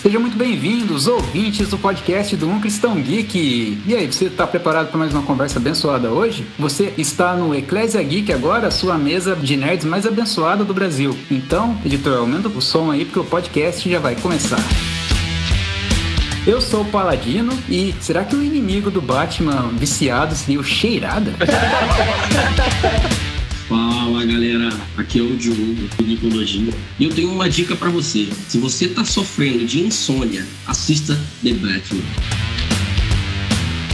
Sejam muito bem-vindos, ouvintes do podcast do Um Cristão Geek. E aí, você está preparado para mais uma conversa abençoada hoje? Você está no Eclésia Geek agora, sua mesa de nerds mais abençoada do Brasil. Então, editor, aumenta o som aí porque o podcast já vai começar. Eu sou o Paladino e será que o inimigo do Batman viciado seria o Cheirada? Fala galera, aqui é o Diogo do Nicologia e eu tenho uma dica para você. Se você tá sofrendo de insônia, assista The Batman.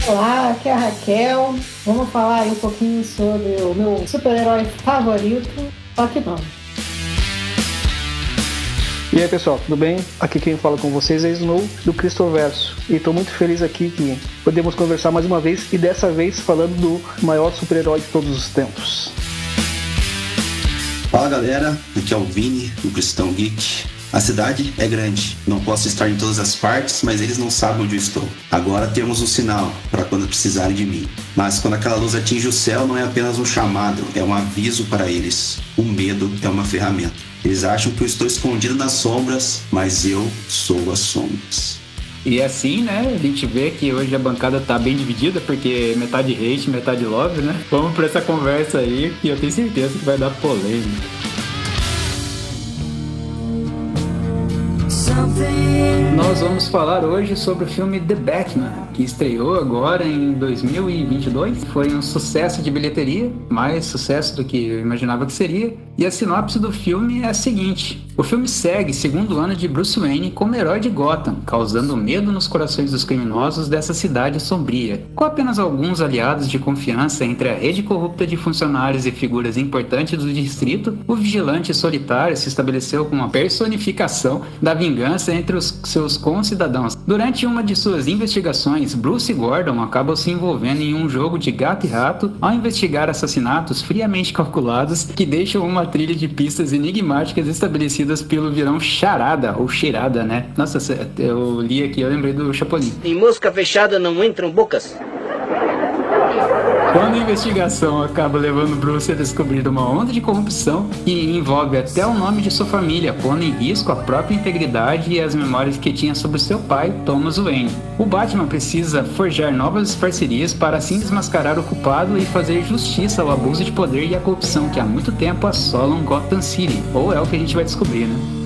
Olá, aqui é a Raquel. Vamos falar aí um pouquinho sobre o meu super-herói favorito, não. E aí pessoal, tudo bem? Aqui quem fala com vocês é Snow do Cristoverso e estou muito feliz aqui que podemos conversar mais uma vez e dessa vez falando do maior super-herói de todos os tempos. Fala galera, aqui é o Vini, do Cristão Geek. A cidade é grande, não posso estar em todas as partes, mas eles não sabem onde eu estou. Agora temos um sinal para quando precisarem de mim. Mas quando aquela luz atinge o céu, não é apenas um chamado, é um aviso para eles. O medo é uma ferramenta. Eles acham que eu estou escondido nas sombras, mas eu sou as sombras. E assim, né, a gente vê que hoje a bancada tá bem dividida, porque metade hate, metade love, né? Vamos pra essa conversa aí, que eu tenho certeza que vai dar polêmica. Nós vamos falar hoje sobre o filme The Batman, que estreou agora em 2022. Foi um sucesso de bilheteria, mais sucesso do que eu imaginava que seria. E a sinopse do filme é a seguinte: o filme segue segundo ano de Bruce Wayne como herói de Gotham, causando medo nos corações dos criminosos dessa cidade sombria. Com apenas alguns aliados de confiança entre a rede corrupta de funcionários e figuras importantes do distrito, o vigilante solitário se estabeleceu como uma personificação da vingança entre os seus concidadãos. Durante uma de suas investigações, Bruce Gordon acaba se envolvendo em um jogo de gato e rato ao investigar assassinatos friamente calculados que deixam uma trilha de pistas enigmáticas estabelecidas pelo vilão Charada, ou Cheirada, né? Nossa, eu li aqui, eu lembrei do Chapolin. Em mosca fechada não entram bocas. Quando a investigação acaba levando Bruce a descobrir uma onda de corrupção que envolve até o nome de sua família, pondo em risco a própria integridade e as memórias que tinha sobre seu pai, Thomas Wayne. O Batman precisa forjar novas parcerias para assim desmascarar o culpado e fazer justiça ao abuso de poder e à corrupção que há muito tempo assolam Gotham City, ou é o que a gente vai descobrir, né?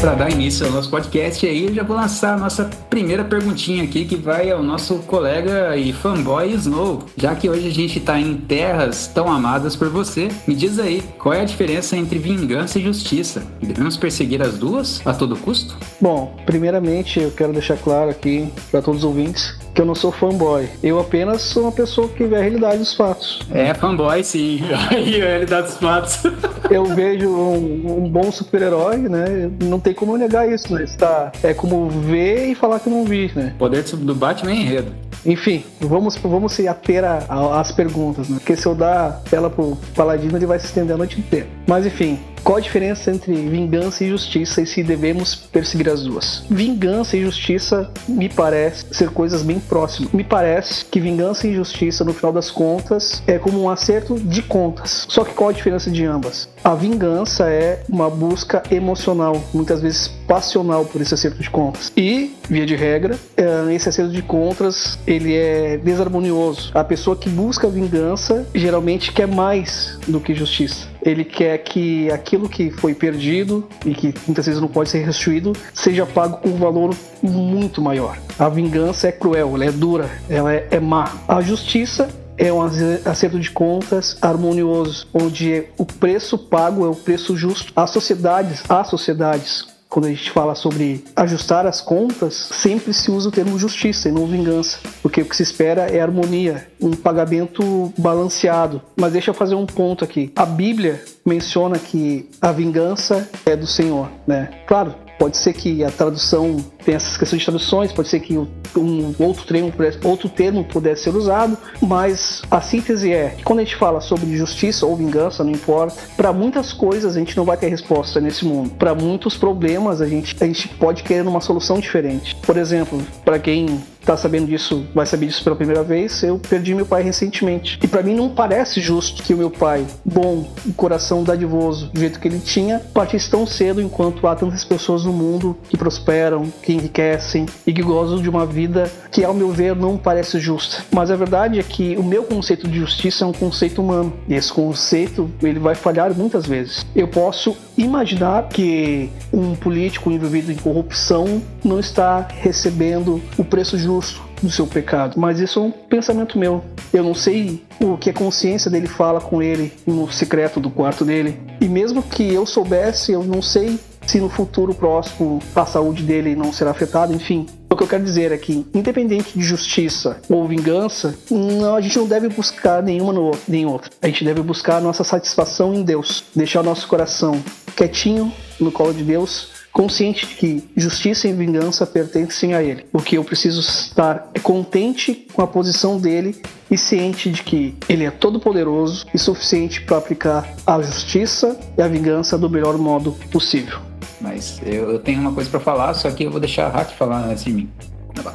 Para dar início ao nosso podcast aí, eu já vou lançar a nossa primeira perguntinha aqui, que vai ao nosso colega e fanboy Snow. Já que hoje a gente está em terras tão amadas por você, me diz aí, qual é a diferença entre vingança e justiça? Devemos perseguir as duas a todo custo? Bom, primeiramente eu quero deixar claro aqui para todos os ouvintes que eu não sou fanboy. Eu apenas sou uma pessoa que vê a realidade dos fatos. É, fanboy sim. Aí a realidade dos fatos. eu vejo um, um bom super-herói, né? Não tem como negar isso, né? Está, é como ver e falar que não vi, né? Poder do Batman é enredo. Enfim, vamos, vamos se ater às perguntas, né? Porque se eu dar ela pro Paladino, ele vai se estender a noite inteira. Mas enfim, qual a diferença entre vingança e justiça e se devemos perseguir as duas? Vingança e justiça me parece ser coisas bem próximas. Me parece que vingança e justiça, no final das contas, é como um acerto de contas. Só que qual a diferença de ambas? A vingança é uma busca emocional, muitas vezes passional por esse acerto de contas. E, via de regra, é, esse acerto de contas ele é desarmonioso. A pessoa que busca vingança geralmente quer mais do que justiça. Ele quer que aquilo que foi perdido e que muitas vezes não pode ser restituído seja pago com um valor muito maior. A vingança é cruel, ela é dura, ela é, é má. A justiça é um acerto de contas harmonioso, onde o preço pago é o preço justo. As sociedades, as sociedades quando a gente fala sobre ajustar as contas, sempre se usa o termo justiça e não vingança, porque o que se espera é harmonia, um pagamento balanceado. Mas deixa eu fazer um ponto aqui. A Bíblia menciona que a vingança é do Senhor, né? Claro, Pode ser que a tradução tenha essas questões de traduções, pode ser que um outro termo, outro termo pudesse ser usado, mas a síntese é que quando a gente fala sobre justiça ou vingança, não importa, para muitas coisas a gente não vai ter resposta nesse mundo. Para muitos problemas a gente, a gente pode querer uma solução diferente. Por exemplo, para quem tá sabendo disso, vai saber disso pela primeira vez, eu perdi meu pai recentemente. E para mim não parece justo que o meu pai, bom, coração dadivoso, do jeito que ele tinha, partisse tão cedo enquanto há tantas pessoas no mundo que prosperam, que enriquecem e que gozam de uma vida que, ao meu ver, não parece justa. Mas a verdade é que o meu conceito de justiça é um conceito humano. E esse conceito, ele vai falhar muitas vezes. Eu posso imaginar que um político envolvido em corrupção não está recebendo o preço justo do seu pecado, mas isso é um pensamento meu. Eu não sei o que a consciência dele fala com ele no secreto do quarto dele. E mesmo que eu soubesse, eu não sei se no futuro próximo a saúde dele não será afetada, enfim. O que eu quero dizer é que, independente de justiça ou vingança, não, a gente não deve buscar nenhuma no, nem outra. A gente deve buscar a nossa satisfação em Deus, deixar o nosso coração quietinho no colo de Deus consciente de que justiça e vingança pertencem a ele. O que eu preciso estar é contente com a posição dele e ciente de que ele é todo poderoso e suficiente para aplicar a justiça e a vingança do melhor modo possível. Mas eu, eu tenho uma coisa para falar, só que eu vou deixar a Hack falar antes de mim.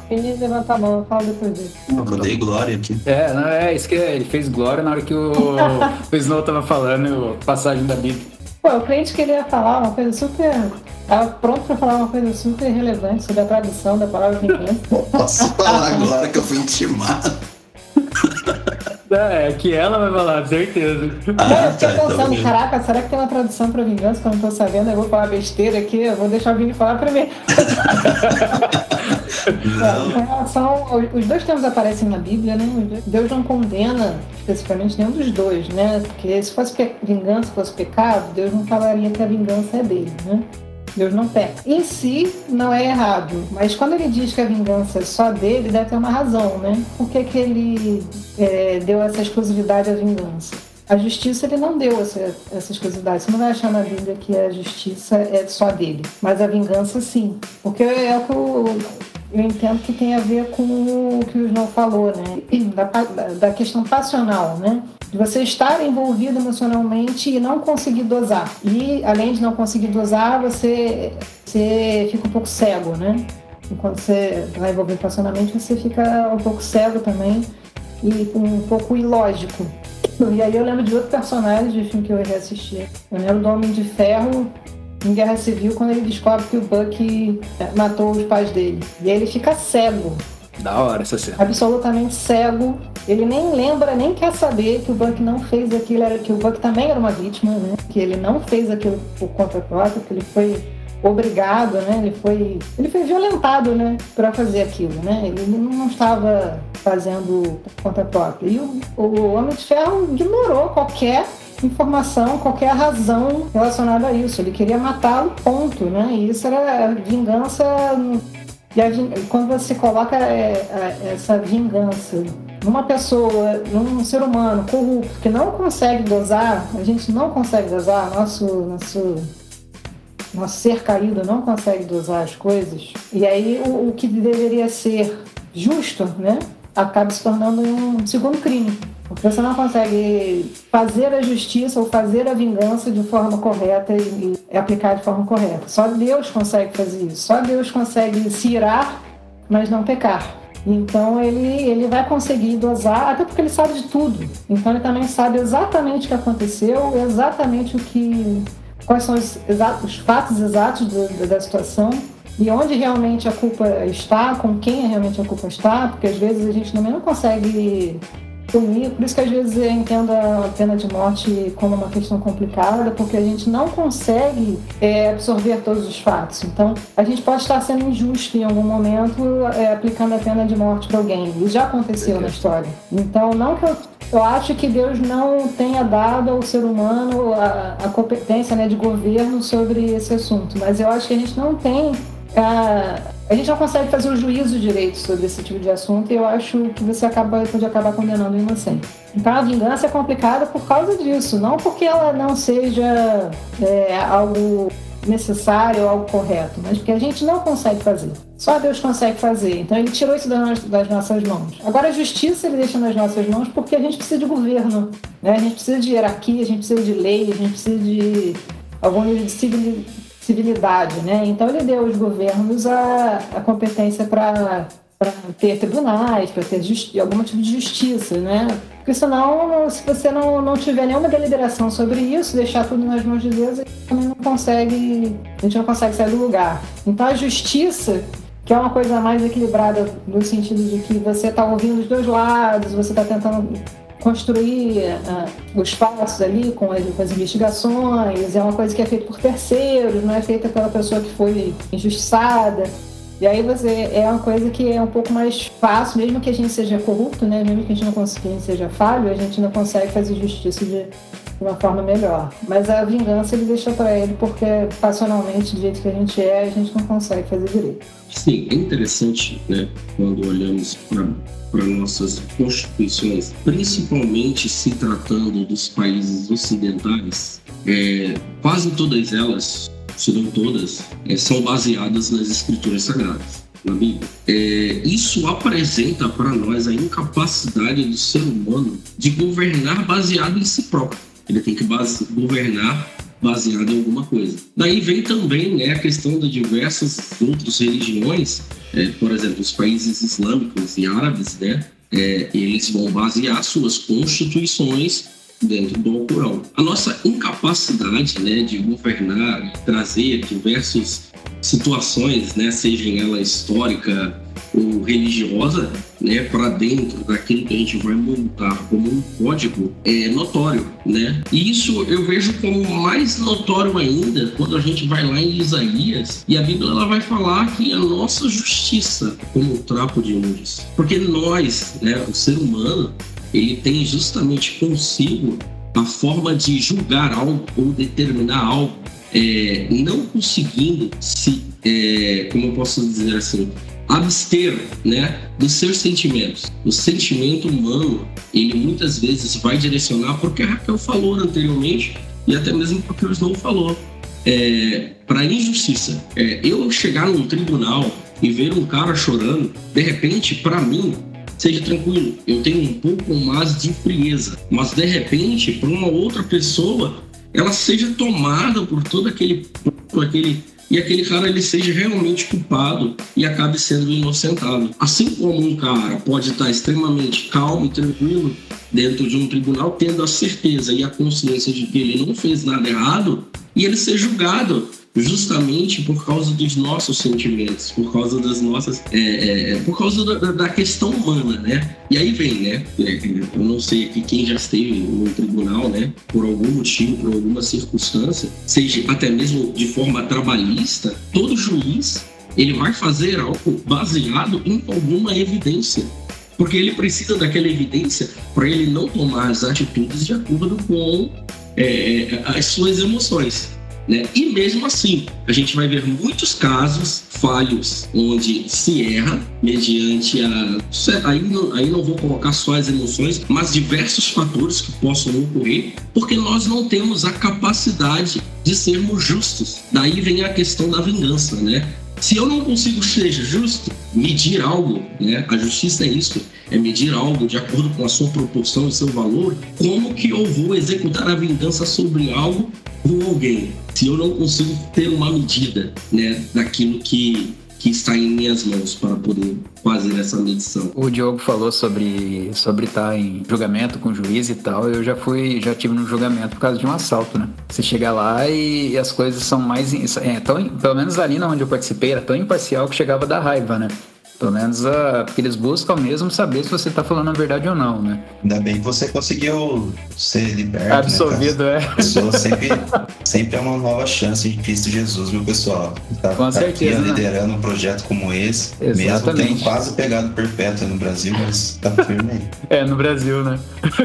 Feliz levantar a mão, eu falo depois dele. Eu dei glória aqui. É, não, é isso que ele fez glória na hora que o, o Snow tava falando, passagem da Bíblia. Pô, o cliente queria falar uma coisa super. Tava pronto pra falar uma coisa super relevante sobre a tradução da palavra vingança. Posso falar agora que eu fui intimado. É, que ela vai falar, certeza. Cara, eu fiquei tá, então pensando, caraca, será que tem uma tradução pra vingança que eu não tô sabendo? Eu vou falar besteira aqui, eu vou deixar o Vini falar primeiro. Não. É, são, os dois termos aparecem na Bíblia, né? Deus não condena especificamente nenhum dos dois, né? Porque se fosse vingança, fosse pecado, Deus não falaria que a vingança é dele, né? Deus não peca. Em si, não é errado, mas quando ele diz que a vingança é só dele, deve ter uma razão, né? Por que, que ele é, deu essa exclusividade à vingança? A justiça ele não deu essa, essa exclusividade. Você não vai achar na Bíblia que a justiça é só dele, mas a vingança sim. Porque é o que eu, eu entendo que tem a ver com o que o João falou, né? Da- da questão passional, né? De você estar envolvido emocionalmente e não conseguir dosar. E além de não conseguir dosar, você, você fica um pouco cego, né? E quando você vai envolvido passionalmente, você fica um pouco cego também e um pouco ilógico. E aí eu lembro de outro personagem de filme que eu reassisti. Eu lembro do Homem de Ferro em Guerra Civil, quando ele descobre que o Buck eh, matou os pais dele. E aí ele fica cego, Da hora essa cena. absolutamente cego. Ele nem lembra, nem quer saber que o Buck não fez aquilo, que o Buck também era uma vítima, né? Que ele não fez aquilo por conta própria, que ele foi obrigado, né? Ele foi, ele foi violentado, né? Para fazer aquilo, né? Ele não estava fazendo por conta própria. E o, o Homem de Ferro ignorou qualquer informação, qualquer razão relacionada a isso. Ele queria matá-lo, ponto, né? E isso era vingança e quando você coloca é, a- essa vingança numa pessoa, num ser humano corrupto que não consegue dosar, a gente não consegue dosar, nosso, nosso, nosso ser caído não consegue dosar as coisas, e aí o, o que deveria ser justo, né, acaba se tornando um segundo crime. Porque você não consegue fazer a justiça ou fazer a vingança de forma correta e, e aplicar de forma correta. Só Deus consegue fazer isso. Só Deus consegue se irar, mas não pecar. Então ele, ele vai conseguir dosar, até porque ele sabe de tudo. Então ele também sabe exatamente o que aconteceu, exatamente o que. quais são os, exa- os fatos exatos do- da situação e onde realmente a culpa está, com quem realmente a culpa está, porque às vezes a gente também não consegue. Por isso que às vezes eu entendo a pena de morte como uma questão complicada, porque a gente não consegue é, absorver todos os fatos. Então, a gente pode estar sendo injusto em algum momento é, aplicando a pena de morte para alguém. Isso já aconteceu na história. Então, não que eu eu acho que Deus não tenha dado ao ser humano a, a competência né, de governo sobre esse assunto, mas eu acho que a gente não tem a, a gente não consegue fazer o juízo direito sobre esse tipo de assunto e eu acho que você acaba, pode acabar condenando o inocente. Então a vingança é complicada por causa disso, não porque ela não seja é, algo necessário ou algo correto, mas porque a gente não consegue fazer. Só Deus consegue fazer. Então ele tirou isso das, nossas mãos. Agora a justiça ele deixa nas nossas mãos porque a gente precisa de governo, né? A gente precisa de hierarquia, a gente precisa de lei, a gente precisa de algum nível de civilidade, né? Então ele deu aos governos a, a competência para ter tribunais, para ter algum tipo de justiça, né? Porque senão, se você não, não tiver nenhuma deliberação sobre isso, deixar tudo nas mãos de Deus, a gente também não consegue, a gente não consegue sair do lugar. Então a justiça, que é uma coisa mais equilibrada no sentido de que você está ouvindo os dois lados, você está tentando construir uh, os fatos ali com as, com as, investigações, é uma coisa que é feita por terceiros, não é feita pela pessoa que foi injustiçada. E aí você é uma coisa que é um pouco mais fácil, mesmo que a gente seja corrupto, né? Mesmo que a gente não consiga, a gente seja falho, a gente não consegue fazer justiça de uma forma melhor. Mas a vingança ele deixa para ele porque passionalmente, do jeito que a gente é, a gente não consegue fazer direito. Sim, é interessante, né? Quando olhamos para nossas constituições, principalmente se tratando dos países ocidentais, é, quase todas elas se não todas, é, são baseadas nas escrituras sagradas, na Bíblia. É, isso apresenta para nós a incapacidade do ser humano de governar baseado em si próprio. Ele tem que governar baseado em alguma coisa. Daí vem também né, a questão de diversas outras religiões, é, por exemplo, os países islâmicos e árabes, né, é, eles vão basear suas constituições dentro do Alcorão. A nossa incapacidade né, de governar, de trazer diversas situações, né, seja ela histórica ou religiosa, né, para dentro daquilo que a gente vai montar como um código é notório, né? E isso eu vejo como mais notório ainda quando a gente vai lá em Isaías e a Bíblia ela vai falar que a nossa justiça como trapo de imundícia. Porque nós, né, o ser humano, ele tem justamente consigo a forma de julgar algo ou determinar algo, é, não conseguindo se, é, como eu posso dizer assim, abster, né, dos seus sentimentos. O sentimento humano, ele muitas vezes vai direcionar porque a Raquel falou anteriormente e até mesmo porque o Snow falou, é, para injustiça. É, eu chegar num tribunal e ver um cara chorando, de repente, para mim, seja tranquilo, eu tenho um pouco mais de frieza, mas de repente, para uma outra pessoa, ela seja tomada por todo aquele, por aquele e aquele cara ele seja realmente culpado e acabe sendo inocentado. Assim como um cara pode estar extremamente calmo e tranquilo dentro de um tribunal, tendo a certeza e a consciência de que ele não fez nada errado, e ele ser julgado justamente por causa dos nossos sentimentos, por causa das nossas, é, é, é por causa da, da, questão humana, né? E aí vem, né? É, eu não sei aqui quem já esteve no tribunal, né? Por algum motivo, por alguma circunstância, seja até mesmo de forma trabalhista, todo juiz ele vai fazer algo baseado em alguma evidência. Porque ele precisa daquela evidência para ele não tomar as atitudes de acordo com é, as suas emoções. Né? E mesmo assim, a gente vai ver muitos casos falhos onde se erra mediante a. Aí não, aí não vou colocar só as emoções, mas diversos fatores que possam ocorrer, porque nós não temos a capacidade de sermos justos. Daí vem a questão da vingança, né? Se eu não consigo ser justo, medir algo, né? A justiça é isso, é medir algo de acordo com a sua proporção e seu valor. Como que eu vou executar a vingança sobre algo ou alguém? Se eu não consigo ter uma medida, né, daquilo que que está em minhas mãos para poder fazer essa medição. O Diogo falou sobre sobre estar em julgamento com o juiz e tal. Eu já fui, já tive no julgamento por causa de um assalto, né? Você chega lá e as coisas são mais, é, tão, pelo menos ali onde eu participei era tão imparcial que chegava da raiva, né? Pelo menos uh, porque eles buscam mesmo saber se você está falando a verdade ou não, né? Ainda bem que você conseguiu ser liberto. Né, Absolvido, né, é. Pessoa sempre, sempre é uma nova chance em Cristo Jesus, meu pessoal. Tá, Com tá certeza. Aqui, né? liderando um projeto como esse, Exatamente. mesmo tendo quase pegado perpétua no Brasil, mas tá firme aí. É, no Brasil, né?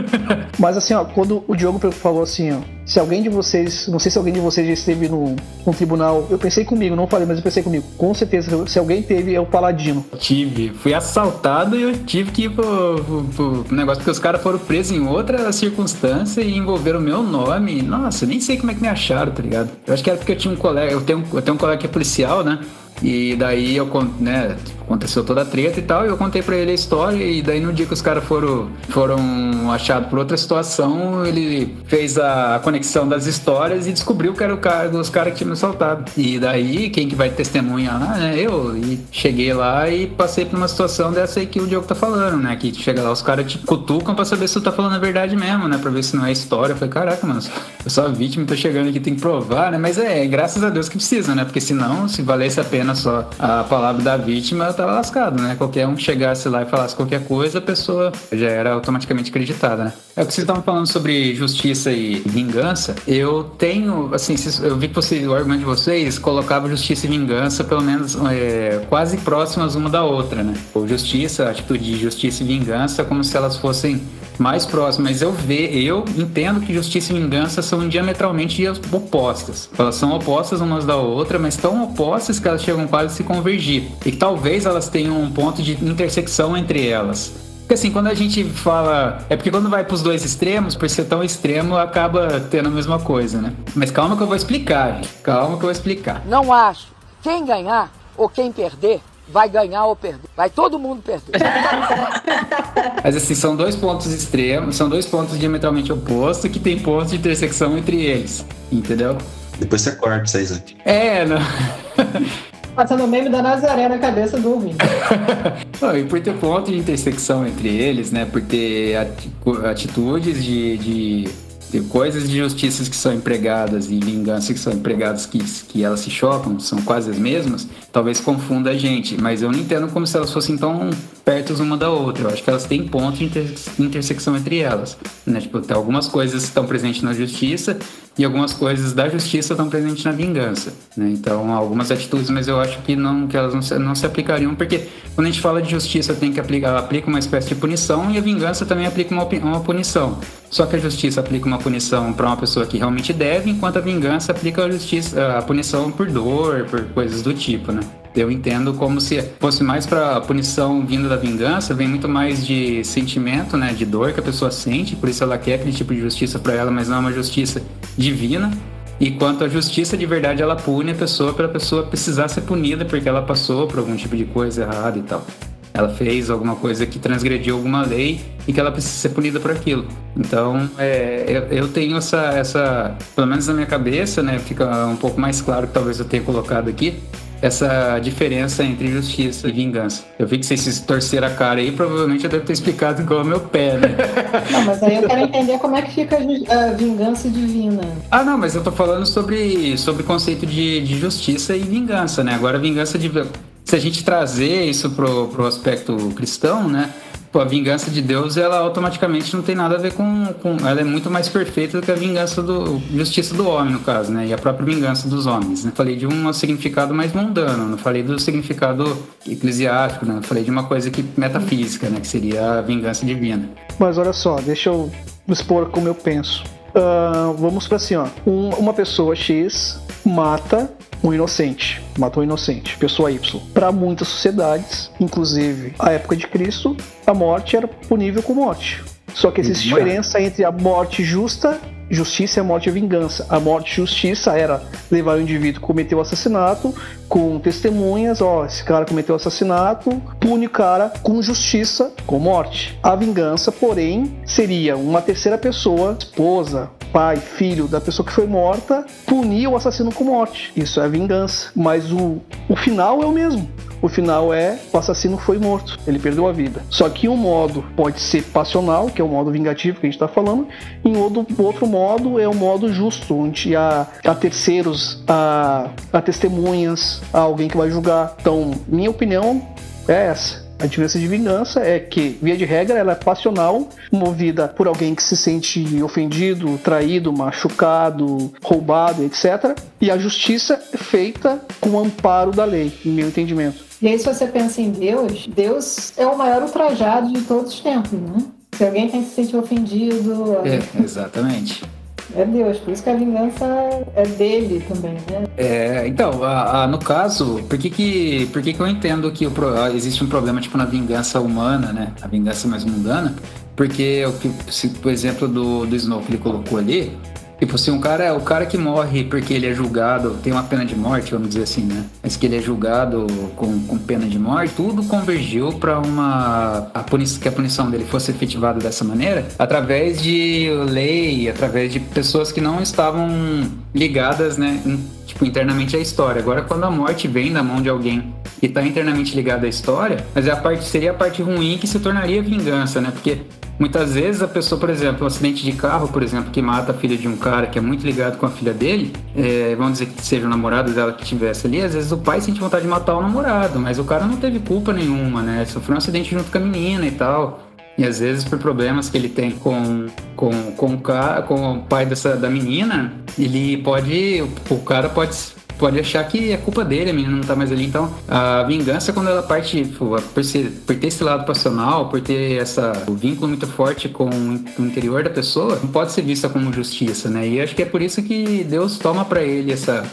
mas assim, ó, quando o Diogo falou assim, ó, se alguém de vocês, não sei se alguém de vocês já esteve no, no tribunal, eu pensei comigo, não falei, mas eu pensei comigo, com certeza, se alguém teve, é o Paladino. Tive, fui assaltado e eu tive que ir pro, pro, pro negócio, porque os caras foram presos em outra circunstância e envolveram o meu nome. Nossa, nem sei como é que me acharam, tá ligado? Eu acho que era porque eu tinha um colega, eu tenho, eu tenho um colega que é policial, né? E daí eu né, aconteceu toda a treta e tal, e eu contei para ele a história, e daí no dia que os caras foram, foram achados por outra situação, ele fez a conexão das histórias e descobriu que era o cara dos caras que tinham me assaltado. E daí, quem que vai testemunhar lá, né? Eu. E cheguei lá e passei por uma situação dessa aí que o Diogo tá falando, né? Que chega lá, os caras te cutucam pra saber se tu tá falando a verdade mesmo, né? Pra ver se não é história. Eu falei, caraca, mano, eu sou a vítima, tô chegando aqui, tem que provar, né? Mas é, graças a Deus que precisa, né? Porque senão, se valesse a pena só a palavra da vítima, eu tava lascado, né? Qualquer um chegasse lá e falasse qualquer coisa, a pessoa já era automaticamente acreditada, né? É o que vocês estavam falando sobre justiça e vingança. Eu tenho, assim, eu vi que vocês, o argumento de vocês colocava justiça e vingança, pelo menos é, quase próximas uma da outra, né? Ou justiça, atitude de justiça e vingança, como se elas fossem mais próximas. Mas eu ve, eu entendo que justiça e vingança são diametralmente opostas. Elas são opostas umas da outra, mas tão opostas que elas chegam quase a se convergir. E talvez elas tenham um ponto de intersecção entre elas. Porque assim, quando a gente fala. É porque quando vai pros dois extremos, por ser tão extremo, acaba tendo a mesma coisa, né? Mas calma que eu vou explicar, gente. Calma que eu vou explicar. Não acho. Quem ganhar ou quem perder, vai ganhar ou perder. Vai todo mundo perder. Mas assim, são dois pontos extremos, são dois pontos diametralmente opostos que tem pontos de intersecção entre eles. Entendeu? Depois você corta isso aí, Zé. É, não. Passando o meme da Nazaré na cabeça do ouvinte. e por ter ponto de intersecção entre eles, né? Por ter atitudes de, de de coisas de justiças que são empregadas e vingança que são empregadas que, que elas se chocam, são quase as mesmas, talvez confunda a gente. Mas eu não entendo como se elas fossem tão perto uma da outra. Eu acho que elas têm pontos de inter intersecção entre elas. Né? Tipo, tem algumas coisas estão presentes na justiça e algumas coisas da justiça estão presentes na vingança. Né? Então, algumas atitudes, mas eu acho que não que elas não se, não se aplicariam, porque quando a gente fala de justiça, tem que aplicar, aplica uma espécie de punição e a vingança também aplica uma, uma punição. Só que a justiça aplica uma punição para uma pessoa que realmente deve, enquanto a vingança aplica a, justiça, a punição por dor, por coisas do tipo, né? Eu entendo como se fosse mais para punição vinda da vingança, vem muito mais de sentimento, né, de dor que a pessoa sente, por isso ela quer aquele tipo de justiça para ela, mas não é uma justiça divina. E quanto à justiça de verdade, ela pune a pessoa para a pessoa precisar ser punida porque ela passou por algum tipo de coisa errada e tal. Ela fez alguma coisa que transgrediu alguma lei e que ela precisa ser punida por aquilo. Então, é, eu, eu, tenho essa, essa, pelo menos na minha cabeça, né, fica um pouco mais claro que talvez eu tenha colocado aqui, essa diferença entre justiça e vingança. Eu vi que vocês se torceram a cara aí, provavelmente eu devo ter explicado igual o meu pé, né? Não, mas aí eu quero entender como é que fica a vingança divina. Ah, não, mas eu tô falando sobre, sobre conceito de, de justiça e vingança, né? Agora, vingança de. Se a gente trazer isso pro, pro aspecto cristão, né? Pô, a vingança de Deus, ela automaticamente não tem nada a ver com, com. Ela é muito mais perfeita do que a vingança do. Justiça do homem, no caso, né? E a própria vingança dos homens. Né? Falei de um significado mais mundano, não falei do significado eclesiástico, né? Falei de uma coisa que metafísica, né? Que seria a vingança divina. Mas olha só, deixa eu expor como eu penso. Uh, vamos para assim, ó. Um, uma pessoa X mata um inocente, matou um inocente, pessoa Y. Para muitas sociedades, inclusive a época de Cristo, a morte era punível com morte. Só que existe diferença entre a morte justa justiça é morte e vingança. A morte justiça era levar o indivíduo que cometeu o assassinato com testemunhas, ó, esse cara cometeu assassinato, pune o cara com justiça, com morte. A vingança, porém, seria uma terceira pessoa, esposa, pai, filho da pessoa que foi morta, punir o assassino com morte. Isso é vingança. Mas o, o final é o mesmo o final é o assassino foi morto, ele perdeu a vida. Só que um modo pode ser passional, que é o modo vingativo que a gente está falando, e outro, outro modo é o modo justo, onde há, há terceiros, há, há testemunhas, há alguém que vai julgar. Então, minha opinião é essa. A diferença de vingança é que, via de regra, ela é passional, movida por alguém que se sente ofendido, traído, machucado, roubado, etc. E a justiça é feita com o amparo da lei, em meu entendimento. E aí, se você pensa em Deus, Deus é o maior ultrajado de todos os tempos, né? Se alguém tem que se sentir ofendido. É, exatamente. É Deus, por isso que a vingança é dele também, né? É, então, a, a, no caso, por que que, por que que eu entendo que o, existe um problema tipo na vingança humana, né? A vingança mais mundana? Porque, o se, por exemplo, do, do Snow que ele colocou ali, Tipo, se um cara é o cara que morre porque ele é julgado, tem uma pena de morte, vamos dizer assim, né? Mas que ele é julgado com, com pena de morte, tudo convergiu para uma. A punição, que a punição dele fosse efetivada dessa maneira, através de lei, através de pessoas que não estavam ligadas, né? tipo, internamente à história. Agora, quando a morte vem da mão de alguém que está internamente ligado à história, mas é a parte, seria a parte ruim que se tornaria vingança, né? Porque Muitas vezes a pessoa, por exemplo, um acidente de carro, por exemplo, que mata a filha de um cara que é muito ligado com a filha dele, é, vamos dizer que seja o namorado dela que estivesse ali, às vezes o pai sente vontade de matar o namorado, mas o cara não teve culpa nenhuma, né? Sofreu um acidente junto com a menina e tal. E às vezes por problemas que ele tem com, com, com, o, cara, com o pai dessa, da menina, ele pode. O cara pode pode achar que é culpa dele, a menina não tá mais ali. Então, a vingança, quando ela parte por, ser, por ter esse lado passional, por ter essa, o vínculo muito forte com o interior da pessoa, não pode ser vista como justiça, né? E acho que é por isso que Deus toma para ele essa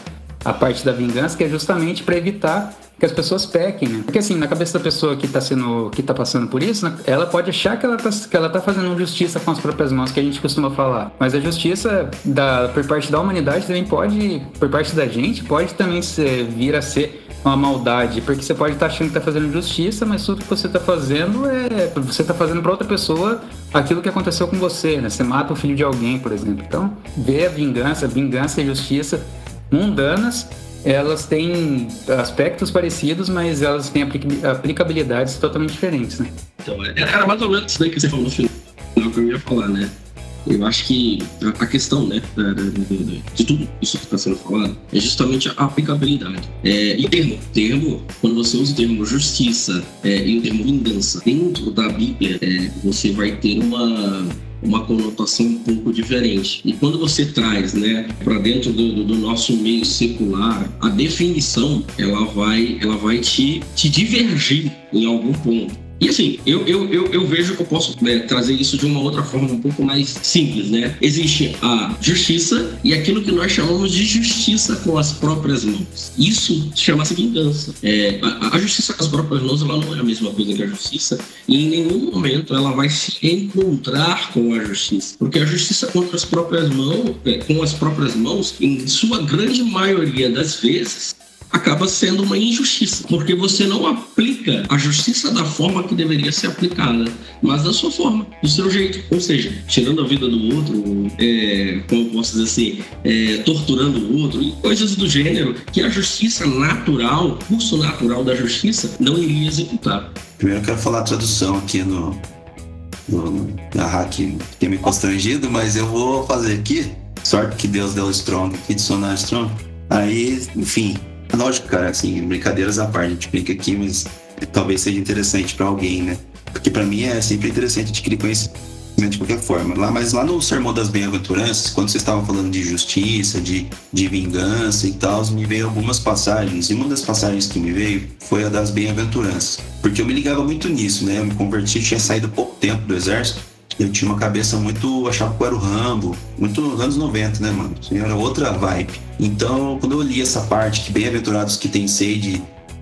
a parte da vingança, que é justamente para evitar que as pessoas pequem, né? Porque assim, na cabeça da pessoa que tá sendo, que tá passando por isso, né, ela pode achar que ela, tá, que ela tá fazendo justiça com as próprias mãos, que a gente costuma falar. Mas a justiça da, por parte da humanidade também pode, por parte da gente, pode também ser, vir a ser uma maldade, porque você pode estar tá achando que tá fazendo justiça, mas tudo que você tá fazendo é você tá fazendo para outra pessoa aquilo que aconteceu com você, né? Você mata o filho de alguém, por exemplo. Então, ver a vingança, vingança e justiça mundanas elas têm aspectos parecidos, mas elas têm aplicabilidades totalmente diferentes, né? Então, é, era mais ou menos isso daí que você falou no final que eu ia falar, né? Eu acho que a questão, né, de tudo isso que está sendo falado é justamente a aplicabilidade. É, e termo, termo, quando você usa o termo justiça é, e o termo vingança dentro da Bíblia, é, você vai ter uma uma conotação um pouco diferente. E quando você traz, né, para dentro do, do, nosso meio secular, a definição ela vai, ela vai te, te divergir em algum ponto. E assim, eu, eu, eu, eu, vejo que eu posso né, trazer isso de uma outra forma um pouco mais simples, né? Existe a justiça e aquilo que nós chamamos de justiça com as próprias mãos. Isso chama-se vingança. É, a, a, justiça com as próprias mãos ela não é a mesma coisa que a justiça e em nenhum momento ela vai se encontrar com a justiça. Porque a justiça contra as próprias mãos, é, com as próprias mãos, em sua grande maioria das vezes, acaba sendo uma injustiça, porque você não aplica a justiça da forma que deveria ser aplicada, mas da sua forma, do seu jeito. Ou seja, tirando a vida do outro, é, como posso dizer assim, é, torturando o outro, e coisas do gênero que a justiça natural, curso natural da justiça, não iria executar. Primeiro eu quero falar a tradução aqui no, no na hack tem me constrangido, mas eu vou fazer aqui. Sorte que Deus deu o strong aqui, dicionário strong. Aí, enfim, Lógico, cara, assim, brincadeiras à parte, a gente brinca aqui, mas talvez seja interessante para alguém, né? Porque para mim é sempre interessante adquirir conhecimento de qualquer forma. Lá, mas lá no Sermão das Bem-aventuranças, quando vocês estavam falando de justiça, de, de vingança e tal, me veio algumas passagens. E uma das passagens que me veio foi a das Bem-aventuranças. Porque eu me ligava muito nisso, né? Eu me converti, tinha saído pouco tempo do exército eu tinha uma cabeça muito. achava que era o Rambo, muito nos anos 90, né, mano? Era outra vibe. Então, quando eu li essa parte, que bem-aventurados que têm sede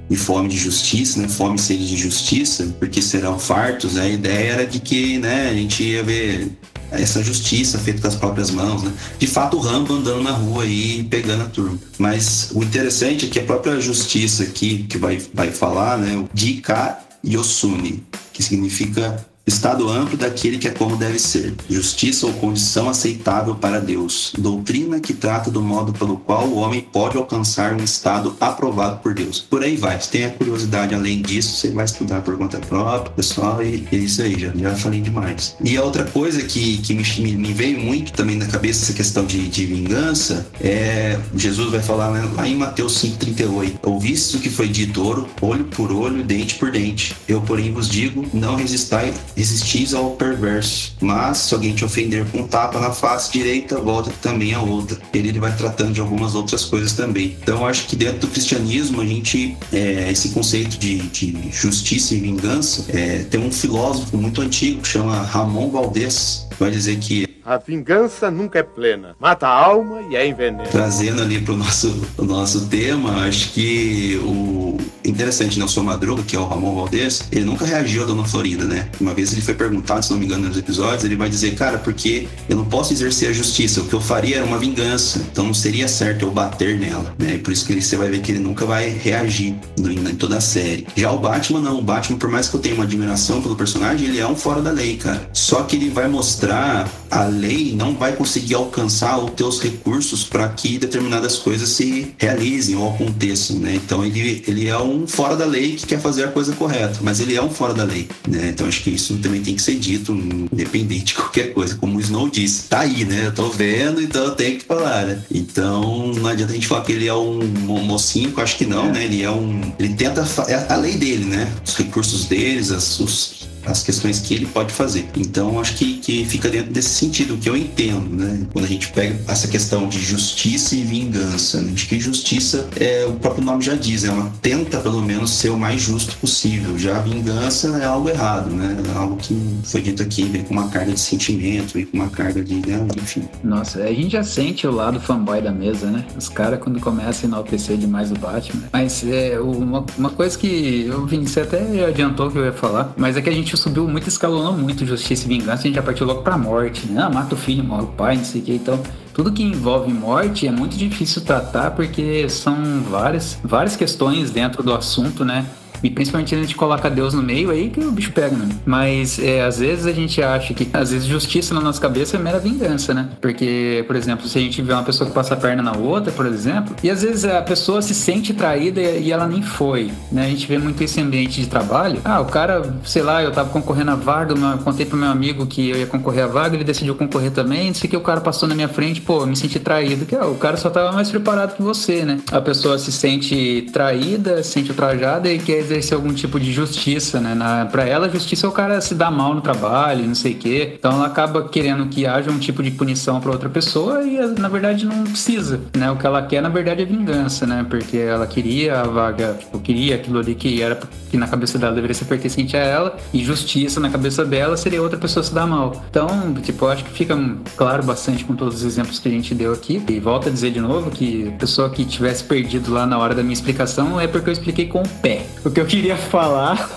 e fome de justiça, né? Fome e sede de justiça, porque serão fartos, né? A ideia era de que, né, a gente ia ver essa justiça feita com as próprias mãos, né? De fato, o Rambo andando na rua aí pegando a turma. Mas o interessante é que a própria justiça aqui, que vai, vai falar, né? O Dika Yosuni, que significa Estado amplo daquele que é como deve ser, justiça ou condição aceitável para Deus, doutrina que trata do modo pelo qual o homem pode alcançar um estado aprovado por Deus. Por aí vai. Se tem a curiosidade além disso, você vai estudar por conta própria, pessoal, e é isso aí, já, já falei demais. E a outra coisa que, que me, me veio muito também na cabeça, essa questão de, de vingança, é Jesus vai falar né, lá em Mateus 5,38: Ouviste o que foi dito, ouro, olho por olho, dente por dente. Eu, porém, vos digo: não resistai resistis ao perverso. Mas se alguém te ofender com um tapa na face direita, volta também a outra. Ele, ele vai tratando de algumas outras coisas também. Então eu acho que dentro do cristianismo a gente é, esse conceito de, de, justiça e vingança é, tem um filósofo muito antigo que chama Ramon Valdez vai dizer que A vingança nunca é plena. Mata a alma e é envenena. Trazendo ali para o nosso, nosso tema, acho que o interessante, né? O seu Madruga, que é o Ramon Valdez, ele nunca reagiu a Dona Florinda, né? Uma vez ele foi perguntado, se não me engano, nos episódios, ele vai dizer, cara, porque eu não posso exercer a justiça, o que eu faria era uma vingança, então não seria certo eu bater nela, né? E por isso que ele, você vai ver que ele nunca vai reagir em toda a série. Já o Batman, não. O Batman, por mais que eu tenha uma admiração pelo personagem, ele é um fora da lei, cara. Só que ele vai mostrar a lei não vai conseguir alcançar os recursos para que determinadas coisas se realizem ou aconteçam, né? Então ele, ele é um fora da lei que quer fazer a coisa correta, mas ele é um fora da lei, né? Então acho que isso também tem que ser dito, independente de qualquer coisa, como o Snow disse. Tá aí, né? Eu tô vendo, então eu tenho que falar, né? Então não adianta a gente falar que ele é um mocinho, eu acho que não, é. né? Ele é um. Ele tenta. É a lei dele, né? Os recursos deles, as, os, as questões que ele pode fazer. Então, acho que, que fica dentro desse sentido, que eu entendo, né? Quando a gente pega essa questão de justiça e vingança, né? de que justiça, é, o próprio nome já diz, ela tenta pelo menos ser o mais justo possível. Já a vingança é algo errado, né? É algo que foi dito aqui, vem com uma carga de sentimento, vem com uma carga de, né? enfim. Nossa, a gente já sente o lado fanboy da mesa, né? Os caras quando começam a enaltecer demais o Batman. Mas é uma, uma coisa que eu você até adiantou que eu ia falar, mas é que a gente subiu muito, escalonou muito Justiça e Vingança, a gente já partiu logo pra morte, né? Ah, mata o filho, morre o pai, não sei o que, então tudo que envolve morte é muito difícil tratar porque são várias, várias questões dentro do assunto, né? E principalmente a gente coloca Deus no meio, aí que o bicho pega, né? Mas é, às vezes a gente acha que, às vezes, justiça na nossa cabeça é mera vingança, né? Porque, por exemplo, se a gente vê uma pessoa que passa a perna na outra, por exemplo, e às vezes a pessoa se sente traída e ela nem foi, né? A gente vê muito esse ambiente de trabalho. Ah, o cara, sei lá, eu tava concorrendo à vaga, eu contei pro meu amigo que eu ia concorrer à vaga, ele decidiu concorrer também, sei que o cara passou na minha frente, pô, me senti traído, que ó, o cara só tava mais preparado que você, né? A pessoa se sente traída, se sente ultrajada e quer exercer algum tipo de justiça, né? Na, pra ela, justiça é o cara se dar mal no trabalho, não sei o quê. Então ela acaba querendo que haja um tipo de punição para outra pessoa e na verdade não precisa, né? O que ela quer, na verdade, é vingança, né? Porque ela queria a vaga, tipo, queria aquilo ali que era que na cabeça dela deveria ser pertencente a ela e justiça na cabeça dela seria outra pessoa se dar mal. Então, tipo, eu acho que fica claro bastante com todos os exemplos que a gente deu aqui. E volto a dizer de novo que a pessoa que tivesse perdido lá na hora da minha explicação é porque eu expliquei com o pé. O que eu queria falar.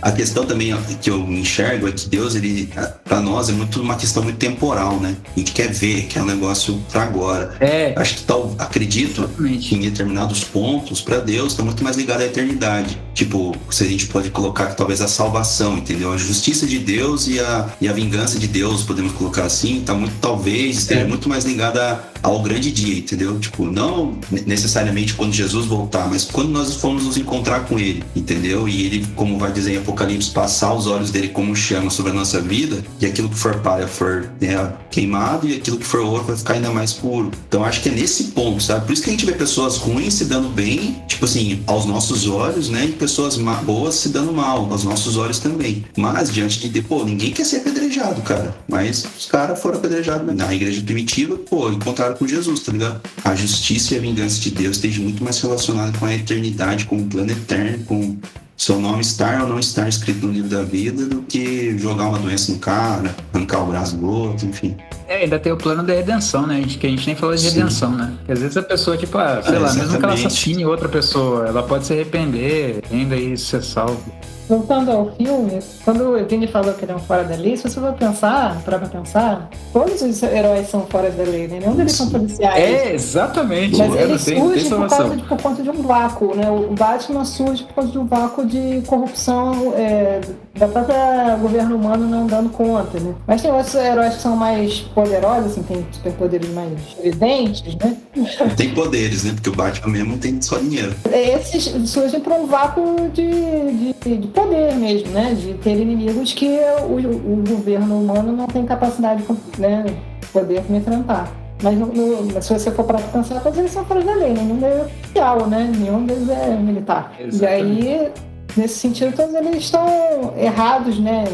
A questão também que eu enxergo é que Deus, ele, para nós, é muito uma questão muito temporal, né? A gente quer ver, que é um negócio para agora. É. Acho que tal, acredito Exatamente. que em determinados pontos, para Deus, está muito mais ligado à eternidade. Tipo, se a gente pode colocar que talvez a salvação, entendeu? A justiça de Deus e a, e a vingança de Deus, podemos colocar assim, tá muito, talvez, esteja é. muito mais ligada ao grande dia, entendeu? Tipo, não necessariamente quando Jesus voltar, mas quando nós formos nos encontrar com ele, entendeu? E ele, como vai dizer em Apocalipse, passar os olhos dele como chama sobre a nossa vida, e aquilo que for palha for né, queimado, e aquilo que for ouro vai ficar ainda mais puro. Então acho que é nesse ponto, sabe? Por isso que a gente vê pessoas ruins se dando bem, tipo assim, aos nossos olhos, né? E pessoas boas se dando mal, aos nossos olhos também. Mas diante de, pô, ninguém quer ser apedrejado, cara. Mas os caras foram apedrejados na igreja primitiva, pô, encontraram com Jesus, tá ligado? A justiça e a vingança de Deus esteja muito mais relacionada com a eternidade, com o plano eterno, com seu nome estar ou não estar escrito no livro da vida do que jogar uma doença no cara, arrancar o braço do outro, enfim. É, ainda tem o plano da redenção, né? A gente, que a gente nem falou de Sim. redenção, né? Porque às vezes a pessoa, tipo, ah, sei é, lá, mesmo que ela assassine outra pessoa, ela pode se arrepender, ainda aí ser salvo. Voltando ao filme, quando o Vini falou que ele é um fora da lei, se você for pensar, para pensar, todos os heróis são fora da lei, né? Nenhum deles são policiais. É, exatamente. Mas ele surge por, causa de, por conta de um vácuo, né? O Batman surge por causa de um vácuo de corrupção é, da própria governo humano não dando conta, né? Mas tem outros heróis que são mais poderosos, assim, tem superpoderes mais evidentes, né? Tem poderes, né? Porque o Batman mesmo tem só dinheiro. Esses surgem por um vácuo de, de, de poder mesmo, né? De ter inimigos que o, o governo humano não tem capacidade de né, poder enfrentar. Mas no, no, se você for para pensar, todos eles são fora da lei, né? nenhum deles é oficial, né? Nenhum deles é militar. Exatamente. E aí, nesse sentido, todos eles estão errados, né?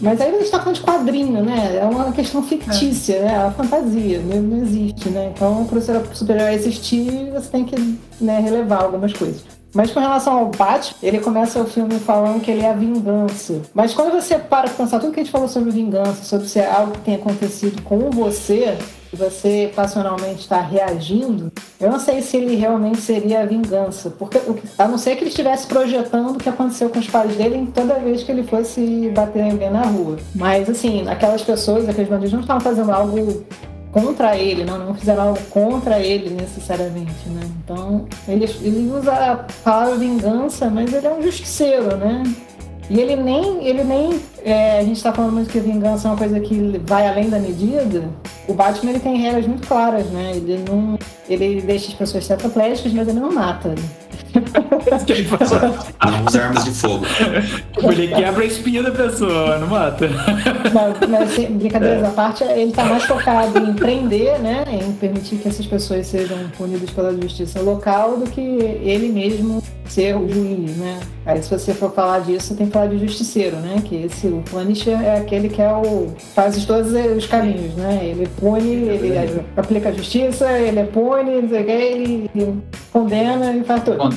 Mas aí a gente está falando de quadrinho, né? É uma questão fictícia, é. né? É uma fantasia, não, existe, né? Então, para o super-herói existir, você tem que né, relevar algumas coisas. Mas com relação ao Batman, ele começa o filme falando que ele é a vingança. Mas quando você para pensar tudo que a gente falou sobre vingança, sobre se é algo que tem acontecido com você, você passionalmente está reagindo, eu não sei se ele realmente seria a vingança. Porque, a não ser que ele estivesse projetando o que aconteceu com os pais dele toda vez que ele fosse bater em alguém na rua. Mas, assim, aquelas pessoas, aqueles bandidos não estavam fazendo algo contra ele, não, não fizeram algo contra ele necessariamente, né? Então, ele, ele usa a palavra vingança, mas ele é um justiceiro, né? E ele nem, ele nem é, a gente está falando muito que vingança é uma coisa que vai além da medida. O Batman ele tem regras muito claras, né? Ele não, ele deixa as pessoas tetraplégicas, mas ele não mata. Não usa armas de fogo. Ele quebra a espinha da pessoa, não mata. Não, mas, brincadeiras à parte, ele está mais focado em prender, né? Em permitir que essas pessoas sejam punidas pela justiça local do que ele mesmo ser o juiz, né? Aí se você for falar disso, tem que falar de justiceiro, né? Que esse, o Punisher é aquele que é o. faz todos os caminhos, né? Ele pune, ele aplica a justiça, ele pune, não sei o que, ele condena e faz tudo.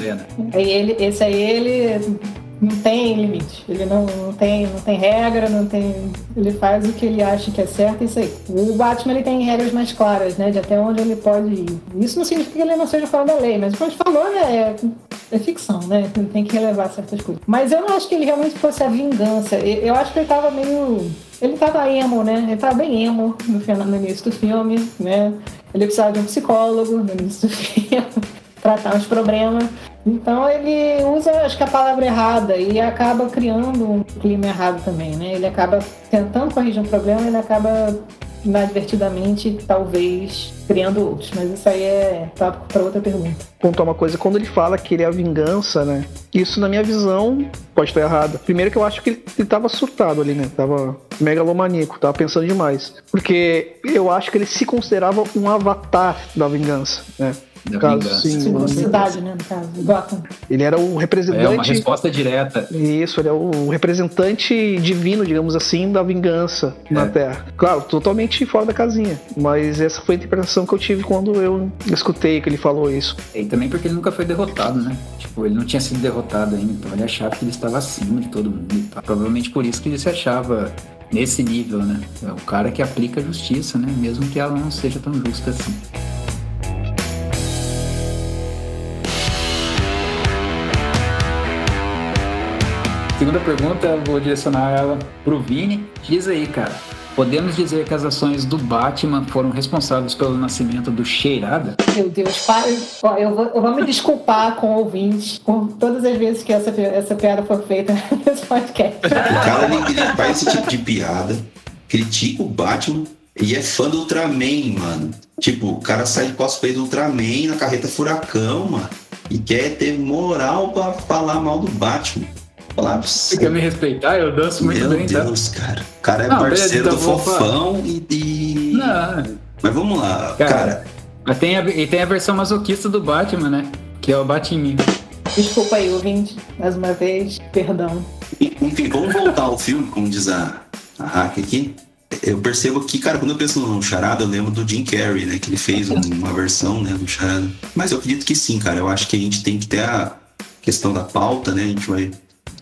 Aí ele, esse aí ele não tem limite. Ele não, não, tem, não tem regra, não tem. Ele faz o que ele acha que é certo isso aí. O Batman ele tem regras mais claras, né? De até onde ele pode ir. Isso não significa que ele não seja fora da lei, mas como a gente falou, né? É, é ficção, né? Tem que relevar certas coisas. Mas eu não acho que ele realmente fosse a vingança. Eu acho que ele tava meio. Ele tava emo, né? Ele tava bem emo no, final, no início do filme, né? Ele precisava de um psicólogo no início do filme, tratar uns problemas. Então ele usa, acho que a palavra errada e acaba criando um clima errado também, né? Ele acaba tentando corrigir um problema, ele acaba inadvertidamente, talvez, criando outros. Mas isso aí é tópico para outra pergunta. Pontuar uma coisa, quando ele fala que ele é a vingança, né? Isso, na minha visão, pode estar errado. Primeiro que eu acho que ele, ele tava surtado ali, né? Tava megalomaníaco, tava pensando demais. Porque eu acho que ele se considerava um avatar da vingança, né? Da caso, sim, cidade, né, no caso, Gotham. Ele era o representante. É uma resposta direta. Isso, ele é o representante divino, digamos assim, da vingança é. na Terra. Claro, totalmente fora da casinha. Mas essa foi a interpretação que eu tive quando eu escutei que ele falou isso. E também porque ele nunca foi derrotado, né? Tipo, ele não tinha sido derrotado ainda, então ele achava que ele estava acima de todo mundo. Provavelmente por isso que ele se achava nesse nível, né? É o cara que aplica a justiça, né? Mesmo que ela não seja tão justa assim. Segunda pergunta, vou direcionar ela pro Vini. Diz aí, cara. Podemos dizer que as ações do Batman foram responsáveis pelo nascimento do Cheirada? Meu Deus, pai, ó, eu, vou, eu vou me desculpar com o ouvinte por todas as vezes que essa, essa piada foi feita nesse podcast. O cara ele, ele faz esse tipo de piada, critica o Batman e é fã do Ultraman, mano. Tipo, o cara sai de cosplay do Ultraman na carreta Furacão, mano. E quer ter moral pra falar mal do Batman. Falar você quer me respeitar? Eu danço muito Meu bem, tá? Deus, tá? cara. O cara é não, parceiro beleza, então do Fofão e, e... Não. Mas vamos lá, cara. cara. Mas tem a, e tem a versão masoquista do Batman, né? Que é o Batman. Desculpa aí, ouvinte, mais uma vez, perdão. Enfim, vamos voltar ao filme, como diz a, a Hack aqui. Eu percebo que, cara, quando eu penso no Charada, eu lembro do Jim Carrey, né? Que ele fez uma versão, né, do Charada. Mas eu acredito que sim, cara. Eu acho que a gente tem que ter a questão da pauta, né? A gente vai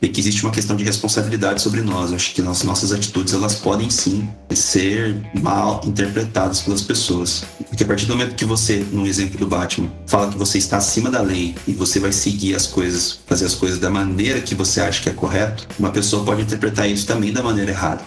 e que existe uma questão de responsabilidade sobre nós. Eu acho que as nossas atitudes elas podem sim ser mal interpretadas pelas pessoas. Porque a partir do momento que você, no exemplo do Batman, fala que você está acima da lei e você vai seguir as coisas, fazer as coisas da maneira que você acha que é correto, uma pessoa pode interpretar isso também da maneira errada.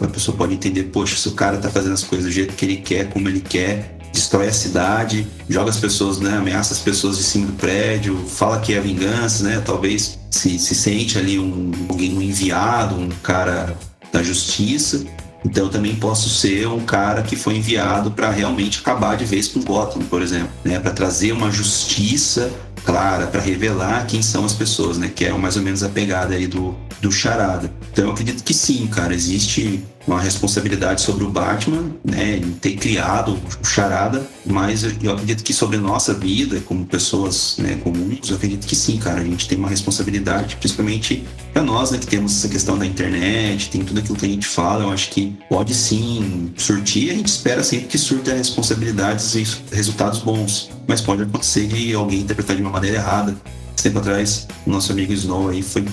Uma pessoa pode entender, poxa, se o cara está fazendo as coisas do jeito que ele quer, como ele quer, destrói a cidade, joga as pessoas, né, ameaça as pessoas de cima do prédio, fala que é vingança, né? Talvez se, se sente ali um, um enviado, um cara da justiça. Então eu também posso ser um cara que foi enviado para realmente acabar de vez com Gotham, por exemplo, né? Para trazer uma justiça clara, para revelar quem são as pessoas, né? Que é mais ou menos a pegada aí do, do charada. Então eu acredito que sim, cara, existe uma responsabilidade sobre o Batman, né, em ter criado o Charada, mas eu acredito que sobre a nossa vida, como pessoas né, comuns, eu acredito que sim, cara, a gente tem uma responsabilidade, principalmente para nós, né, que temos essa questão da internet, tem tudo aquilo que a gente fala, eu acho que pode sim surtir, a gente espera sempre que surta responsabilidades e resultados bons, mas pode acontecer de alguém interpretar de uma maneira errada, tempo atrás, o nosso amigo Snow aí foi,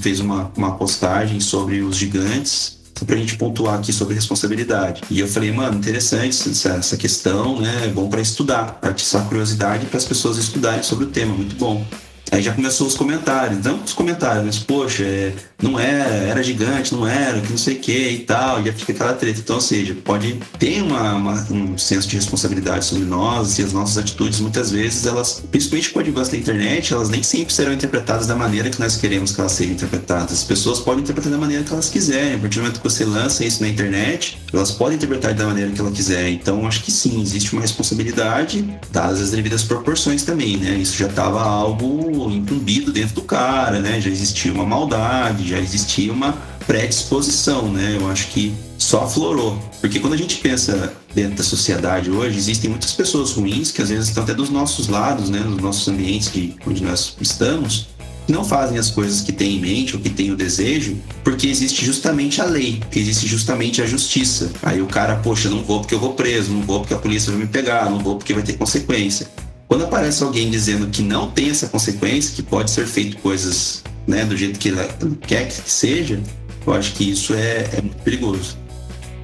fez uma, uma postagem sobre os gigantes pra gente pontuar aqui sobre responsabilidade. E eu falei, mano, interessante essa, essa questão, né? É bom para estudar, para atiçar curiosidade para as pessoas estudarem sobre o tema, muito bom. Aí já começou os comentários, não os comentários, mas poxa, é, não era, era gigante, não era, que não sei o que e tal, já fica aquela treta. Então, ou seja, pode ter uma, uma, um senso de responsabilidade sobre nós e as nossas atitudes, muitas vezes, elas, principalmente com o advance da internet, elas nem sempre serão interpretadas da maneira que nós queremos que elas sejam interpretadas. As pessoas podem interpretar da maneira que elas quiserem. A partir do momento que você lança isso na internet, elas podem interpretar da maneira que ela quiser. Então, acho que sim, existe uma responsabilidade, dadas as devidas proporções também, né? Isso já estava algo incumbido dentro do cara, né? Já existia uma maldade, já existia uma predisposição, né? Eu acho que só aflorou. Porque quando a gente pensa dentro da sociedade hoje, existem muitas pessoas ruins que às vezes estão até dos nossos lados, né? Nos nossos ambientes que, onde nós estamos, que não fazem as coisas que têm em mente ou que têm o desejo, porque existe justamente a lei, porque existe justamente a justiça. Aí o cara, poxa, não vou porque eu vou preso, não vou porque a polícia vai me pegar, não vou porque vai ter consequência. Quando aparece alguém dizendo que não tem essa consequência, que pode ser feito coisas né, do jeito que ele quer que seja, eu acho que isso é, é muito perigoso.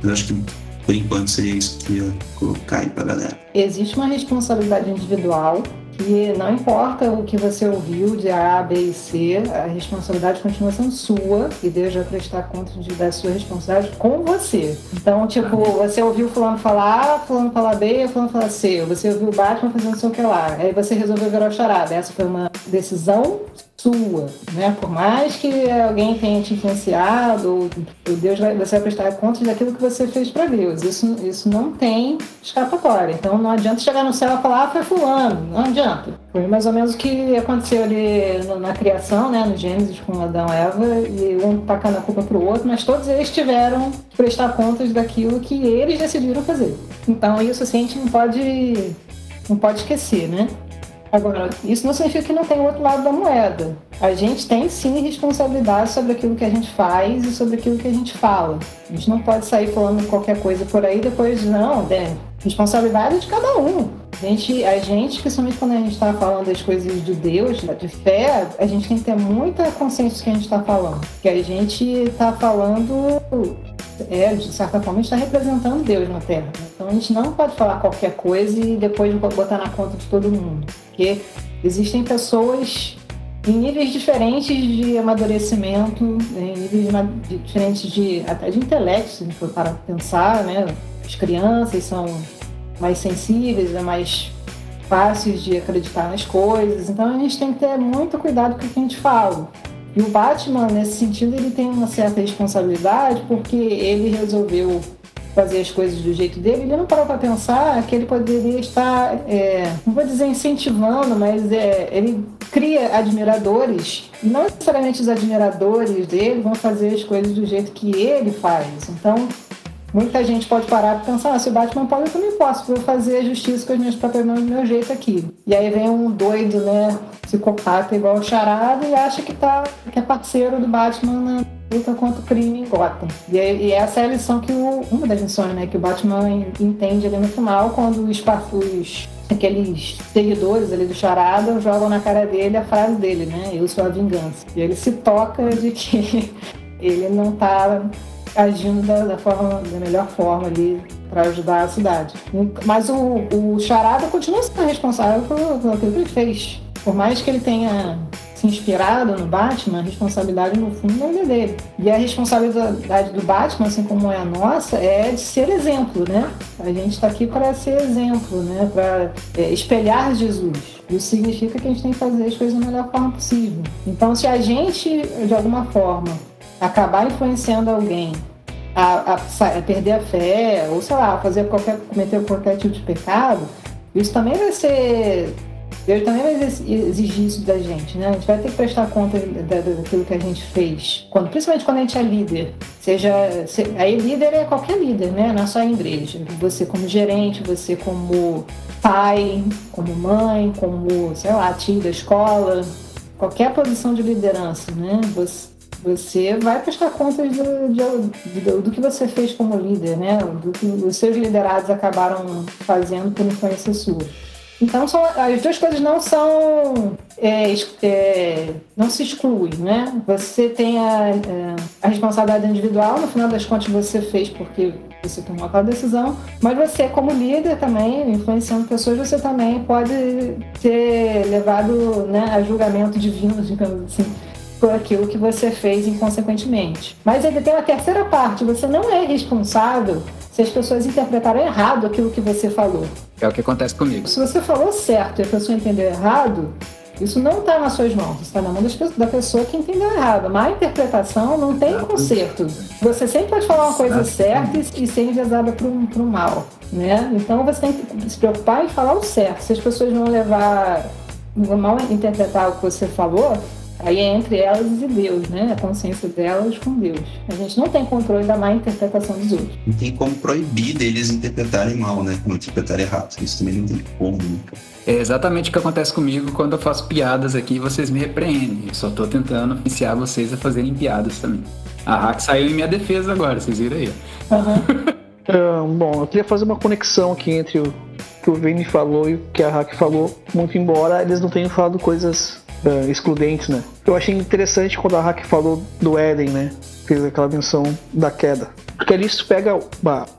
Eu acho que por enquanto seria isso que ia colocar aí pra galera. Existe uma responsabilidade individual que não importa o que você ouviu de A, B e C, a responsabilidade continua sendo sua e Deus vai prestar conta de, da sua responsabilidade com você. Então, tipo, você ouviu fulano falar A, fulano falar B, fulano falar C, você ouviu o Batman fazendo o seu que lá, aí você resolveu virar o charada. Essa foi uma decisão sua, né? Por mais que alguém tenha te influenciado, Deus vai, você vai prestar conta daquilo que você fez para Deus. Isso, isso não tem escapatória. Então não adianta chegar no céu e falar, ah, foi fulano. Não adianta. Foi mais ou menos o que aconteceu ali na criação, né? No Gênesis com Adão e Eva, e um tacando a culpa pro outro, mas todos eles tiveram que prestar contas daquilo que eles decidiram fazer. Então isso assim a gente não pode, não pode esquecer, né? Agora, isso não significa que não tem o outro lado da moeda. A gente tem sim responsabilidade sobre aquilo que a gente faz e sobre aquilo que a gente fala. A gente não pode sair falando qualquer coisa por aí depois, não, né? Responsabilidade é de cada um. A gente, a gente, principalmente quando a gente está falando das coisas de Deus, de fé, a gente tem que ter muita consciência do que a gente está falando. Que a gente está falando é, de certa forma, a gente está representando Deus na Terra. Então a gente não pode falar qualquer coisa e depois botar na conta de todo mundo. Porque existem pessoas em níveis diferentes de amadurecimento, em níveis diferentes de até de intelecto, se a gente for para pensar, né? As crianças são mais sensíveis, é mais fáceis de acreditar nas coisas. Então a gente tem que ter muito cuidado com o que a gente fala. E o Batman, nesse sentido, ele tem uma certa responsabilidade porque ele resolveu fazer as coisas do jeito dele, ele não parou para pensar que ele poderia estar, é, não vou dizer incentivando, mas é, ele cria admiradores. Não necessariamente os admiradores dele vão fazer as coisas do jeito que ele faz. Então, muita gente pode parar e pensar, ah, se o Batman pode, eu também posso, vou fazer a justiça com as minhas próprias mãos do meu jeito aqui. E aí vem um doido, né, psicopata igual o Charada e acha que, tá, que é parceiro do Batman luta contra o crime em Gotham. E, e essa é a lição que o, uma das lições, né, que o Batman entende ali no final, quando os, os aqueles seguidores ali do Charada jogam na cara dele a frase dele, né, eu sou a vingança. E ele se toca de que ele não tá agindo da, da, forma, da melhor forma ali para ajudar a cidade. Mas o, o Charada continua sendo responsável por, por aquilo que ele fez. Por mais que ele tenha se inspirado no Batman, a responsabilidade no fundo não é dele. E a responsabilidade do Batman, assim como é a nossa, é de ser exemplo, né? A gente está aqui para ser exemplo, né? Para é, espelhar Jesus. Isso significa que a gente tem que fazer as coisas da melhor forma possível. Então, se a gente, de alguma forma, acabar influenciando alguém a, a, a, perder a fé, ou sei lá, fazer qualquer, cometer qualquer tipo de pecado, isso também vai ser Deus também vai exigir isso da gente, né? A gente vai ter que prestar conta daquilo que a gente fez, quando, principalmente quando a gente é líder. Seja, aí líder é qualquer líder, né? Não é só a igreja. Você como gerente, você como pai, como mãe, como, sei lá, tio da escola, qualquer posição de liderança, né? Você, você vai prestar conta do, do, do, que você fez como líder, né? Do que os seus liderados acabaram fazendo por influência sua. Então são, as duas coisas não são é, é, não se excluem, né? Você tem a, é, a, responsabilidade individual, no final das contas você fez porque você tomou aquela decisão, mas você como líder também, influenciando pessoas, você também pode ser levado né, a julgamento divino, digamos assim, por aquilo que você fez inconsequentemente. Mas ele tem uma terceira parte, você não é responsável se as pessoas interpretaram errado aquilo que você falou. É o que acontece comigo. Se você falou certo e a pessoa entendeu errado, isso não está nas suas mãos, está na mão da pessoa que entendeu errado. Má interpretação não tem conserto. Você sempre pode falar uma coisa certa e ser enviesada para o mal. Né? Então você tem que se preocupar em falar o certo. Se as pessoas vão levar, vão mal interpretar o que você falou, Aí é entre elas e Deus, né? A consciência delas com Deus. A gente não tem controle da má interpretação dos outros. Não tem como proibir deles interpretarem mal, né? Não interpretarem errado. Isso também não tem como. Né? É exatamente o que acontece comigo quando eu faço piadas aqui e vocês me repreendem. Eu só tô tentando iniciar vocês a fazerem piadas também. A hack saiu em minha defesa agora, vocês viram aí. Uhum. bom, eu queria fazer uma conexão aqui entre o que o Vini falou e o que a Hack falou, muito embora eles não tenham falado coisas uh, excludentes, né? Eu achei interessante quando a Hack falou do Éden, né? Fez aquela menção da queda. Porque ali isso pega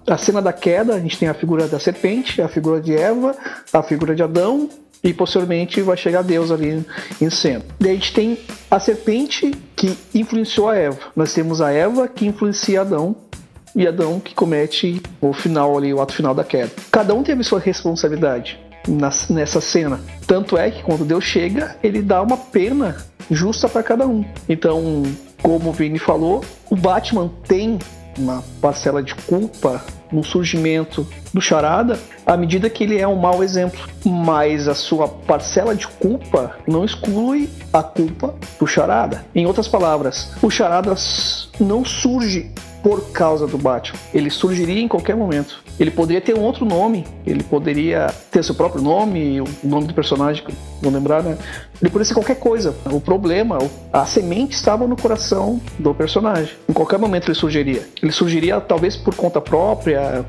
a cena da queda, a gente tem a figura da serpente, a figura de Eva, a figura de Adão, e posteriormente vai chegar Deus ali em cena. Daí a gente tem a serpente que influenciou a Eva. Nós temos a Eva que influencia Adão e Adão que comete o final ali, o ato final da queda. Cada um teve sua responsabilidade nessa cena. Tanto é que quando Deus chega, ele dá uma pena justa para cada um. Então, como o Vini falou, o Batman tem uma parcela de culpa no surgimento do Charada, à medida que ele é um mau exemplo. Mas a sua parcela de culpa não exclui a culpa do Charada. Em outras palavras, o Charada não surge por causa do Batman. Ele surgiria em qualquer momento. Ele poderia ter um outro nome, ele poderia ter seu próprio nome, o nome do personagem, vou lembrar, né? Ele poderia ser qualquer coisa. O problema, a semente estava no coração do personagem. Em qualquer momento ele surgiria. Ele surgiria talvez por conta própria,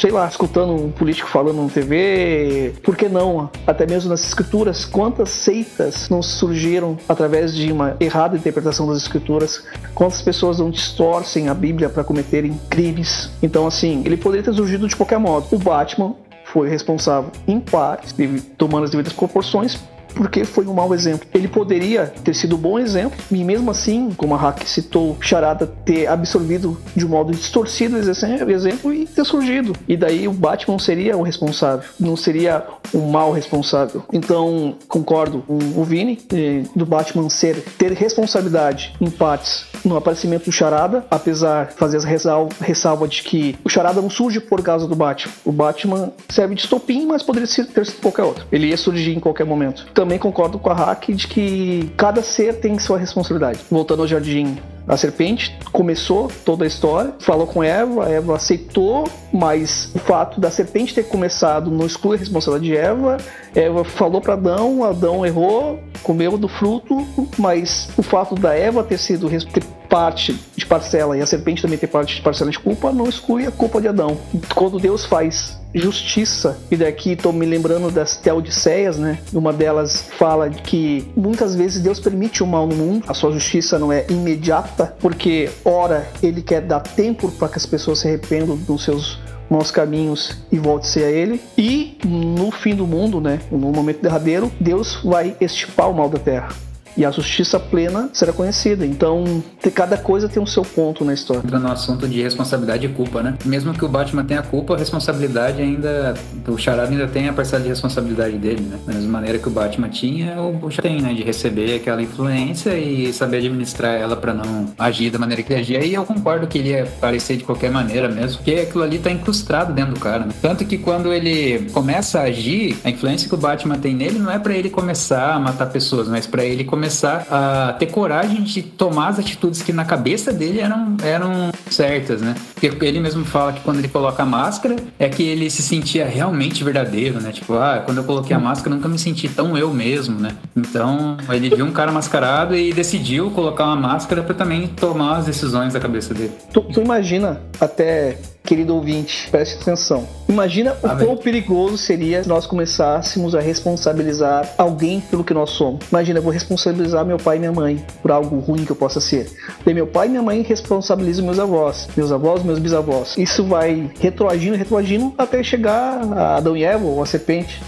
sei lá, escutando um político falando na TV. Por que não? Até mesmo nas escrituras, quantas seitas não surgiram através de uma errada interpretação das escrituras? Quantas pessoas não distorcem a Bíblia para cometerem crimes? Então, assim, ele poderia ter surgido de qualquer modo. O Batman foi responsável em parte, tomando as devidas proporções, porque foi um mau exemplo. Ele poderia ter sido um bom exemplo, e mesmo assim, como a Hack citou, Charada ter absorvido de um modo distorcido o exemplo e ter surgido. E daí o Batman seria o responsável, não seria um mau responsável. Então, concordo com o Vini, eh, do Batman ser ter responsabilidade em partes no aparecimento do Charada, apesar de fazer ressalva, ressalva de que o Charada não surge por causa do Batman. O Batman serve de estopim, mas poderia ter sido qualquer outro. Ele ia surgir em qualquer momento. Então, também concordo com a Hack de que cada ser tem sua responsabilidade. Voltando ao jardim a serpente começou toda a história, falou com Eva, Eva aceitou, mas o fato da serpente ter começado não exclui a responsabilidade de Eva. Eva falou para Adão, Adão errou, comeu do fruto, mas o fato da Eva ter sido ter parte de parcela e a serpente também ter parte de parcela de culpa não exclui a culpa de Adão. Quando Deus faz justiça. E daqui estou me lembrando das Teodiceias, né? Uma delas fala que muitas vezes Deus permite o mal no mundo, a sua justiça não é imediata, porque ora ele quer dar tempo para que as pessoas se arrependam dos seus maus caminhos e volte-se a ele. E no fim do mundo, né, no momento derradeiro, Deus vai estipar o mal da terra e a justiça plena será conhecida. Então, cada coisa tem o seu ponto na história. Entra no assunto de responsabilidade e culpa, né? Mesmo que o Batman tenha culpa, a responsabilidade ainda. O Charada ainda tem a parcela de responsabilidade dele, né? Da mesma maneira que o Batman tinha, o Bucha tem, né? De receber aquela influência e saber administrar ela para não agir da maneira que ele agia. E eu concordo que ele ia aparecer de qualquer maneira mesmo, porque aquilo ali tá incrustado dentro do cara, né? Tanto que quando ele começa a agir, a influência que o Batman tem nele não é para ele começar a matar pessoas, mas para ele começar começar a ter coragem de tomar as atitudes que na cabeça dele eram, eram certas, né? Porque ele mesmo fala que quando ele coloca a máscara é que ele se sentia realmente verdadeiro, né? Tipo, ah, quando eu coloquei a máscara nunca me senti tão eu mesmo, né? Então ele viu um cara mascarado e decidiu colocar uma máscara para também tomar as decisões da cabeça dele. Tu, tu imagina até querido ouvinte, preste atenção. Imagina o Amém. quão perigoso seria se nós começássemos a responsabilizar alguém pelo que nós somos. Imagina, eu vou responsabilizar meu pai e minha mãe por algo ruim que eu possa ser. Daí meu pai e minha mãe responsabilizam meus avós, meus avós, meus bisavós. Isso vai retroagindo, retroagindo até chegar a Adão e Eva ou a serpente.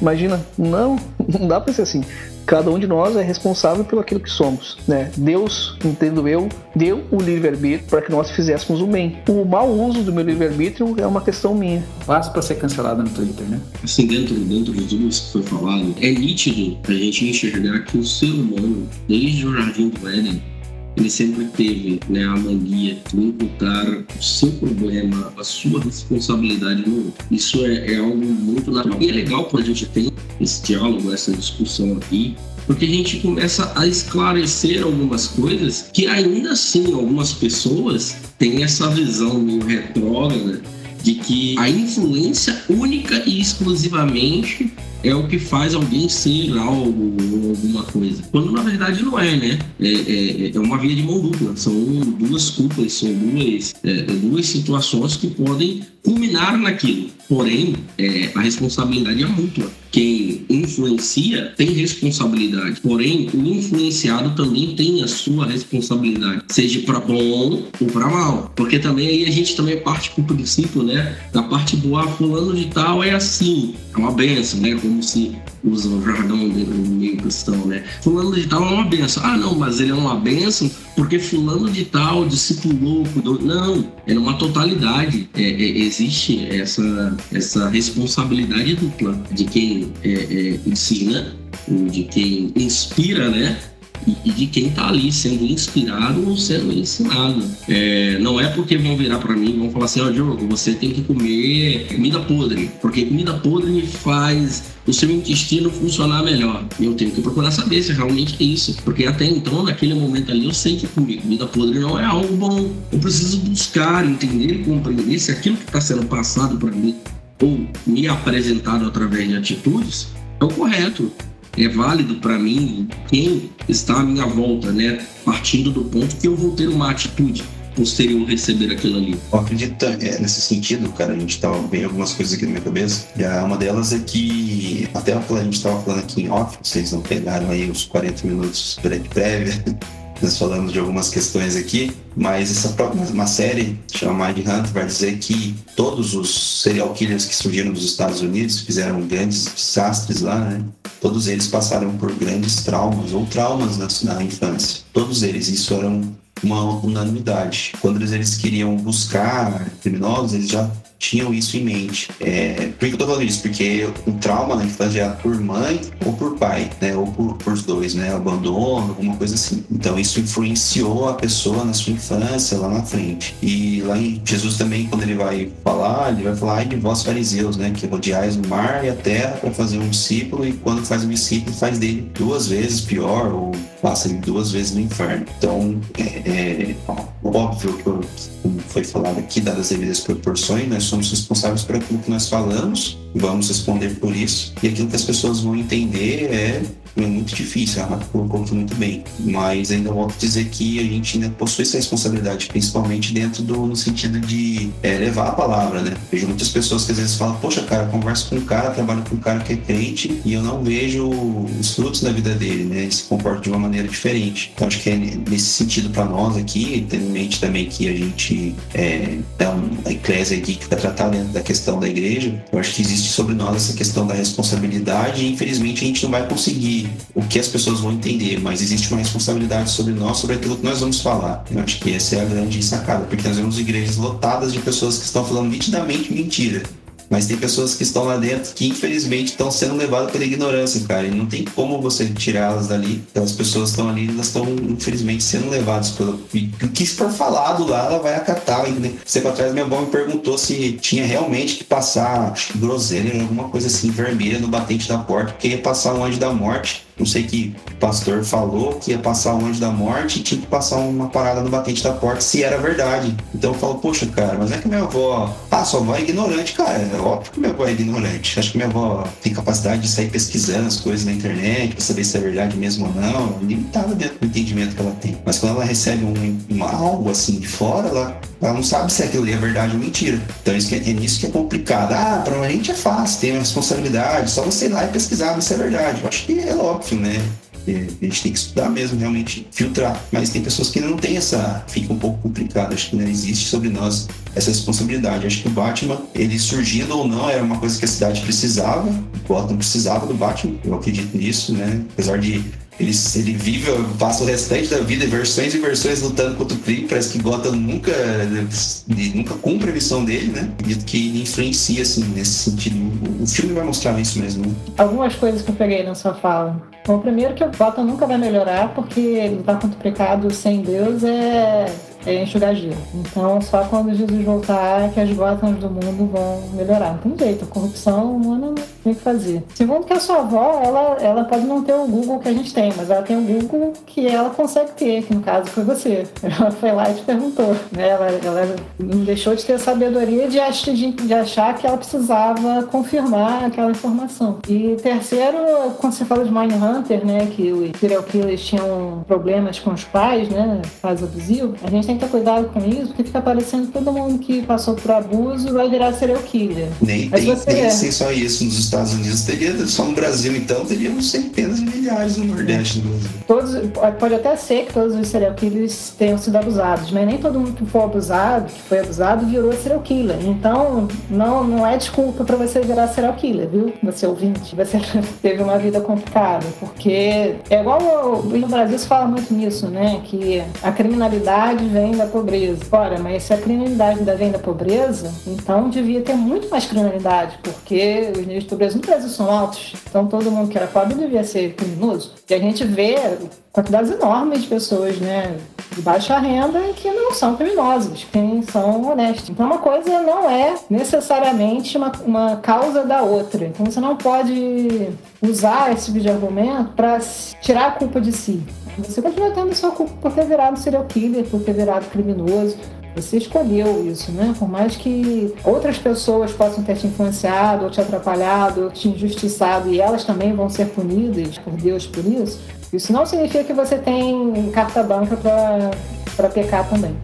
Imagina, não, não dá pra ser assim. Cada um de nós é responsável pelo aquilo que somos, né? Deus, entendo eu, deu o livre-arbítrio para que nós fizéssemos o bem. O mau uso do meu livre-arbítrio é uma questão minha. Fácil pra ser cancelado no Twitter, né? assim, dentro, dentro de tudo isso que foi falado, é nítido a gente enxergar que o ser humano, desde o Jardim do Éden, ele sempre teve né, a mania de imputar o seu problema, a sua responsabilidade no outro. Isso é, é algo muito natural. E é legal quando a gente tem esse diálogo, essa discussão aqui, porque a gente começa a esclarecer algumas coisas que ainda assim algumas pessoas têm essa visão meio retrógrada de que a influência única e exclusivamente é o que faz alguém ser algo ou alguma coisa. Quando na verdade não é, né? É, é, é uma via de mão dupla. São duas culpas, são duas, é, duas situações que podem culminar naquilo. Porém, é, a responsabilidade é mútua. Quem influencia tem responsabilidade. Porém, o influenciado também tem a sua responsabilidade, seja para bom ou para mal. Porque também aí a gente também parte para o princípio, né? Da parte boa, ah, fulano de tal é assim, é uma benção, né? Como se usa o jargão do meio cristão, né? Fulano de tal é uma benção. Ah, não, mas ele é uma benção porque fulano de tal discipulou, cuidou. Não, é numa totalidade. É, é, existe essa, essa responsabilidade dupla de quem é, é, ensina, de quem inspira, né? E, de quem está ali sendo inspirado ou sendo ensinado. É, não é porque vão virar para mim e vão falar assim: ó, Diogo, você tem que comer comida podre, porque comida podre faz o seu intestino funcionar melhor. Eu tenho que procurar saber se realmente é isso, porque até então, naquele momento ali, eu sei que comer comida podre não é algo bom. Eu preciso buscar, entender e compreender se aquilo que está sendo passado para mim ou me apresentado através de atitudes é o correto é válido para mim quem está à minha volta, né? Partindo do ponto que eu vou ter uma atitude posterior receber aquilo ali. Eu acredito é, nesse sentido, cara, a gente tava vendo algumas coisas aqui na minha cabeça. E uma delas é que, até a gente estava falando aqui em off, vocês não pegaram aí os 40 minutos pré- prévia, nós falamos de algumas questões aqui, mas essa própria série chamada Mind Hunter vai dizer que todos os serial killers que surgiram dos Estados Unidos fizeram grandes desastres lá, né? Todos eles passaram por grandes traumas ou traumas na, na infância. Todos eles, isso era um- uma unanimidade. Quando eles, eles queriam buscar criminosos, eles já tinham isso em mente. É, por que eu tô falando isso? Porque o trauma na infância é por mãe ou por pai, né? Ou por, por dois, né? Abandono, alguma coisa assim. Então isso influenciou a pessoa na sua infância, lá na frente. E lá em Jesus também, quando ele vai falar, ele vai falar "Ai de vós fariseus, né? Que rodeais o mar e a terra para fazer um discípulo e quando faz um discípulo faz dele duas vezes pior ou passa ele duas vezes no inferno. Então, é, é óbvio que como foi falado aqui, dadas as devidas proporções, nós somos responsáveis por aquilo que nós falamos, vamos responder por isso, e aquilo que as pessoas vão entender é, é muito difícil, a Rafa colocou muito bem, mas ainda volto a dizer que a gente ainda possui essa responsabilidade, principalmente dentro do no sentido de é, levar a palavra, né? Vejo muitas pessoas que às vezes falam, poxa, cara, converso com um cara, trabalho com um cara que é crente e eu não vejo os frutos da vida dele, né? Ele se comporta de uma maneira diferente. Então acho que é nesse sentido para nós aqui, tendo em mente também que a gente é, é uma eclésia aqui que vai tratar dentro da questão da igreja, eu acho que existe sobre nós essa questão da responsabilidade e infelizmente a gente não vai conseguir o que as pessoas vão entender, mas existe uma responsabilidade sobre nós, sobre aquilo que nós vamos falar. Eu acho que essa é a grande sacada, porque nós vemos igrejas lotadas de pessoas que estão falando nitidamente mentira. Mas tem pessoas que estão lá dentro que infelizmente estão sendo levadas pela ignorância, cara. E não tem como você tirá-las dali. Aquelas pessoas estão ali, elas estão infelizmente sendo levadas pelo. E o que for falado lá, ela vai acatar. Né? Você pra trás, minha avó me perguntou se tinha realmente que passar, groselha, alguma coisa assim, vermelha no batente da porta, porque ia passar um anjo da morte Não sei que pastor falou que ia passar o anjo da morte e tinha que passar uma parada no batente da porta se era verdade. Então eu falo, poxa, cara, mas é que minha avó. Ah, sua avó é ignorante, cara. É óbvio que minha avó é ignorante. Acho que minha avó tem capacidade de sair pesquisando as coisas na internet pra saber se é verdade mesmo ou não. Limitada dentro do entendimento que ela tem. Mas quando ela recebe um, um algo assim de fora, ela, ela não sabe se aquilo é verdade ou mentira. Então isso é, é nisso que é complicado. Ah, pra gente é fácil, tem uma responsabilidade, só você ir lá e pesquisar se é verdade. Eu acho que é óbvio, né? A gente tem que estudar mesmo, realmente filtrar. Mas tem pessoas que não têm essa. Fica um pouco complicado. Acho que não existe sobre nós essa responsabilidade. Acho que o Batman, ele surgindo ou não, era uma coisa que a cidade precisava. O Gotham precisava do Batman. Eu acredito nisso, né? Apesar de ele, ele vive, passa o restante da vida versões e versões lutando contra o crime. Parece que Gotham nunca, nunca cumpre a missão dele, né? Acredito que influencia, assim, nesse sentido. O filme vai mostrar isso mesmo. Né? Algumas coisas que eu peguei na sua fala. Bom, primeiro que o Gotham nunca vai melhorar, porque lutar contra o pecado sem Deus é é enxugar gelo. Então, só quando Jesus voltar que as gotas do mundo vão melhorar. Não tem jeito, a corrupção humana não tem que fazer. Segundo que a sua avó, ela, ela pode não ter o Google que a gente tem, mas ela tem o Google que ela consegue ter, que no caso foi você. Ela foi lá e te perguntou. Né? Ela, ela não deixou de ter a sabedoria de, ach, de, de achar que ela precisava confirmar aquela informação. E terceiro, quando você fala de Mindhunter, né, que os serial killers tinham problemas com os pais, né, pais abusivos, a gente tem que ter cuidado com isso, porque fica parecendo que todo mundo que passou por abuso vai virar serial killer. Nem Mas tem, você nem é. só isso nos Estados Unidos, teria só no Brasil então, teríamos centenas de milhares no Nordeste do Brasil. Todos, pode até ser que todos os serial killers tenham sido abusados, mas nem todo mundo que foi abusado, que foi abusado, virou serial killer. Então, não, não é desculpa para você virar serial killer, viu? Você ouvinte, você teve uma vida complicada, porque é igual no Brasil se fala muito nisso, né? Que a criminalidade vem da pobreza. Ora, mas se a criminalidade ainda vem da pobreza, então devia ter muito mais criminalidade, porque os níveis de pobreza no Brasil são altos. Então todo mundo que era pobre devia ser criminoso. E a gente vê quantidades enormes de pessoas, né, de baixa renda que não são criminosos, que são honestos. Então uma coisa não é necessariamente uma, uma causa da outra. Então você não pode usar esse tipo de argumento para tirar a culpa de si. Você continua tendo sua culpa por ter virado serial killer, por ter virado criminoso. Você escolheu isso, né? Por mais que outras pessoas possam ter te influenciado, ou te atrapalhado, ou te injustiçado, e elas também vão ser punidas por Deus por isso, isso não significa que você tem carta branca para pecar também.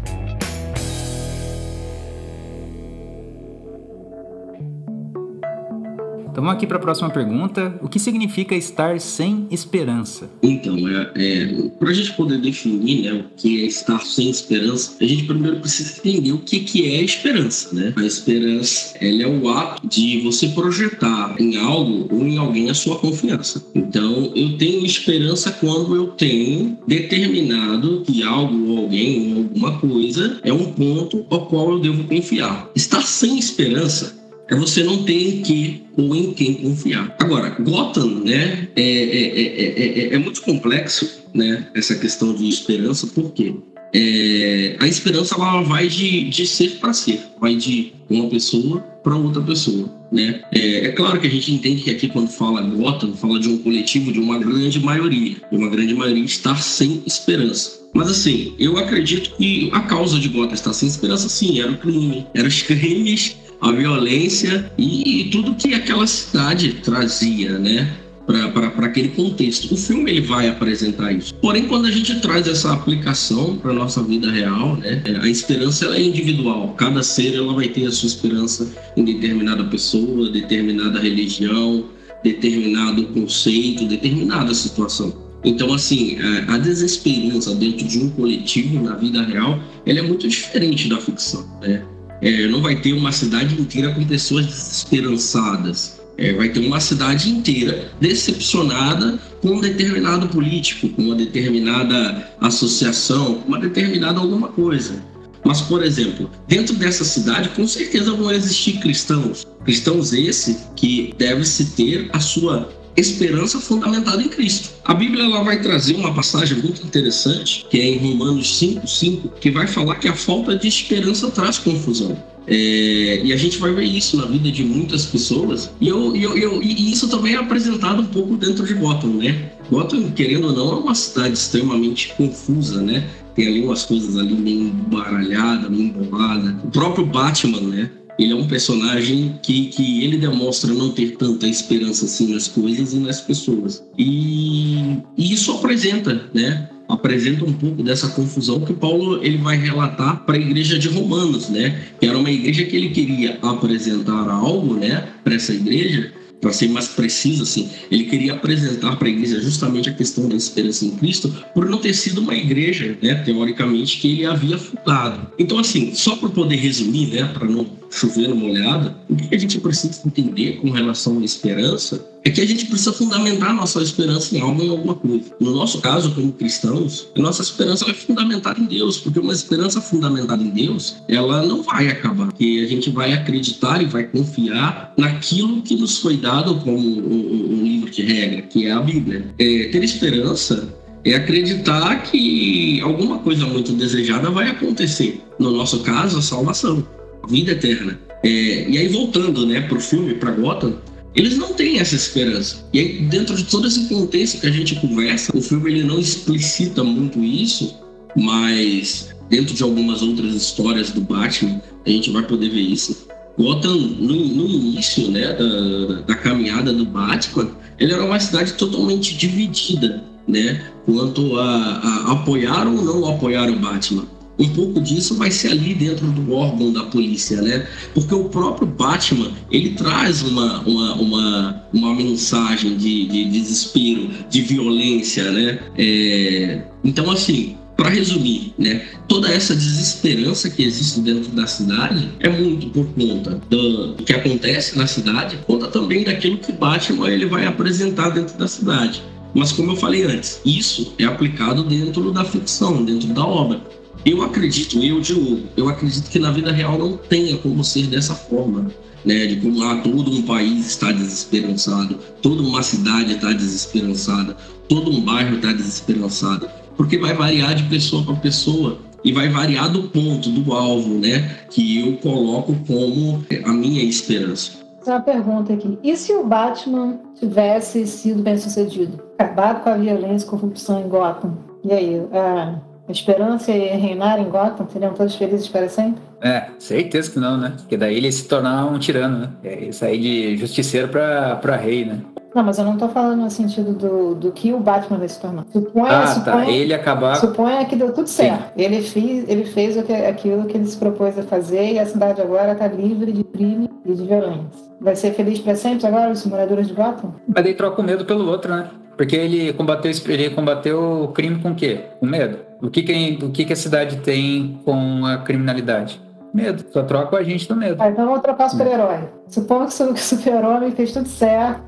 Vamos aqui para a próxima pergunta. O que significa estar sem esperança? Então, é, é para a gente poder definir né, o que é estar sem esperança, a gente primeiro precisa entender o que, que é esperança. Né? A esperança ela é o ato de você projetar em algo ou em alguém a sua confiança. Então, eu tenho esperança quando eu tenho determinado que algo ou alguém ou alguma coisa é um ponto ao qual eu devo confiar. Estar sem esperança é você não ter em que ou em quem confiar. Agora, Gotham, né, é, é, é, é, muito complexo, né, essa questão de esperança, porque é, a esperança ela vai de, de ser para ser, vai de uma pessoa para outra pessoa, né? É, é, claro que a gente entende que aqui quando fala Gotham, fala de um coletivo, de uma grande maioria, de uma grande maioria estar sem esperança. Mas assim, eu acredito que a causa de Gotham estar sem esperança, sim, era o crime, eram os crimes a violência e tudo que aquela cidade trazia, né? para aquele contexto. O filme ele vai apresentar isso. Porém, quando a gente traz essa aplicação para nossa vida real, né, a esperança ela é individual. Cada ser ela vai ter a sua esperança em determinada pessoa, determinada religião, determinado conceito, determinada situação. Então, assim, a desesperança dentro de um coletivo na vida real, ela é muito diferente da ficção, né? É, não vai ter uma cidade inteira com pessoas desesperançadas. É, vai ter uma cidade inteira decepcionada com um determinado político, com uma determinada associação, com uma determinada alguma coisa. Mas, por exemplo, dentro dessa cidade, com certeza vão existir cristãos. Cristãos esse que deve-se ter a sua esperança fundamentada em Cristo. A Bíblia ela vai trazer uma passagem muito interessante, que é em Romanos 5,5, que vai falar que a falta de esperança traz confusão. É, e a gente vai ver isso na vida de muitas pessoas. E, eu, eu, eu, e isso também é apresentado um pouco dentro de Gotham, né? Gotham, querendo ou não, é uma cidade extremamente confusa, né? Tem ali umas coisas ali meio embaralhadas, meio emboladas. O próprio Batman, né? Ele é um personagem que, que ele demonstra não ter tanta esperança assim nas coisas e nas pessoas. E, e isso apresenta, né? apresenta um pouco dessa confusão que Paulo ele vai relatar para a igreja de Romanos, né? Que era uma igreja que ele queria apresentar algo, né, para essa igreja, para ser mais preciso, assim, ele queria apresentar para a igreja justamente a questão da esperança em Cristo, por não ter sido uma igreja, né, teoricamente, que ele havia fundado. Então, assim, só para poder resumir, né, para não chover no molhado, o que a gente precisa entender com relação à esperança é que a gente precisa fundamentar nossa esperança em algo, em alguma coisa. No nosso caso, como cristãos, a nossa esperança é fundamentada em Deus, porque uma esperança fundamentada em Deus, ela não vai acabar, porque a gente vai acreditar e vai confiar naquilo que nos foi dado como um, um livro de regra, que é a Bíblia. É, ter esperança é acreditar que alguma coisa muito desejada vai acontecer. No nosso caso, a salvação, a vida eterna. É, e aí, voltando né, para o filme, para Gotham, eles não têm essa esperança. E aí, dentro de todo esse contexto que a gente conversa, o filme ele não explicita muito isso, mas dentro de algumas outras histórias do Batman, a gente vai poder ver isso. Gotham, no, no início né, da, da, caminhada do Batman, ele era uma cidade totalmente dividida, né, quanto a, a apoiar ou não apoiar o Batman um pouco disso vai ser ali dentro do órgão da polícia, né? Porque o próprio Batman, ele traz uma, uma, uma, uma mensagem de, de desespero, de violência, né? É... Então, assim, para resumir, né, toda essa desesperança que existe dentro da cidade é muito por conta do que acontece na cidade, conta também daquilo que Batman ele vai apresentar dentro da cidade. Mas como eu falei antes, isso é aplicado dentro da ficção, dentro da obra. Eu acredito, eu, Diogo, eu acredito que na vida real não tenha como ser dessa forma. Né, de como lá todo um país está desesperançado, toda uma cidade está desesperançada, todo um bairro está desesperançado, porque vai variar de pessoa para pessoa e vai variar do ponto, do alvo, né, que eu coloco como a minha esperança. Uma pergunta aqui: e se o Batman tivesse sido bem sucedido, acabado com a violência e corrupção em Gotham? E aí, ah, a esperança é reinar em Gotham? Seriam todos felizes para sempre? É, certeza que não, né? Porque daí ele se tornar um tirano, né? É, sair de justiceiro para rei, né? Não, mas eu não tô falando no sentido do, do que o Batman vai se tornar. Suponha, ah, suponha, tá. Ele acabar. Suponha que deu tudo certo. Ele fez, ele fez o que, aquilo que ele se propôs a fazer e a cidade agora está livre de crime e de violência. Vai ser feliz para sempre agora, os moradores de Gotham? Mas daí troca o medo pelo outro, né? Porque ele combateu, ele combateu o crime com o quê? Com medo. O que, que, o que, que a cidade tem com a criminalidade? Medo. Só troca a gente do medo. Ah, então vamos trocar o super-herói. Supongo que o super-homem fez tudo certo.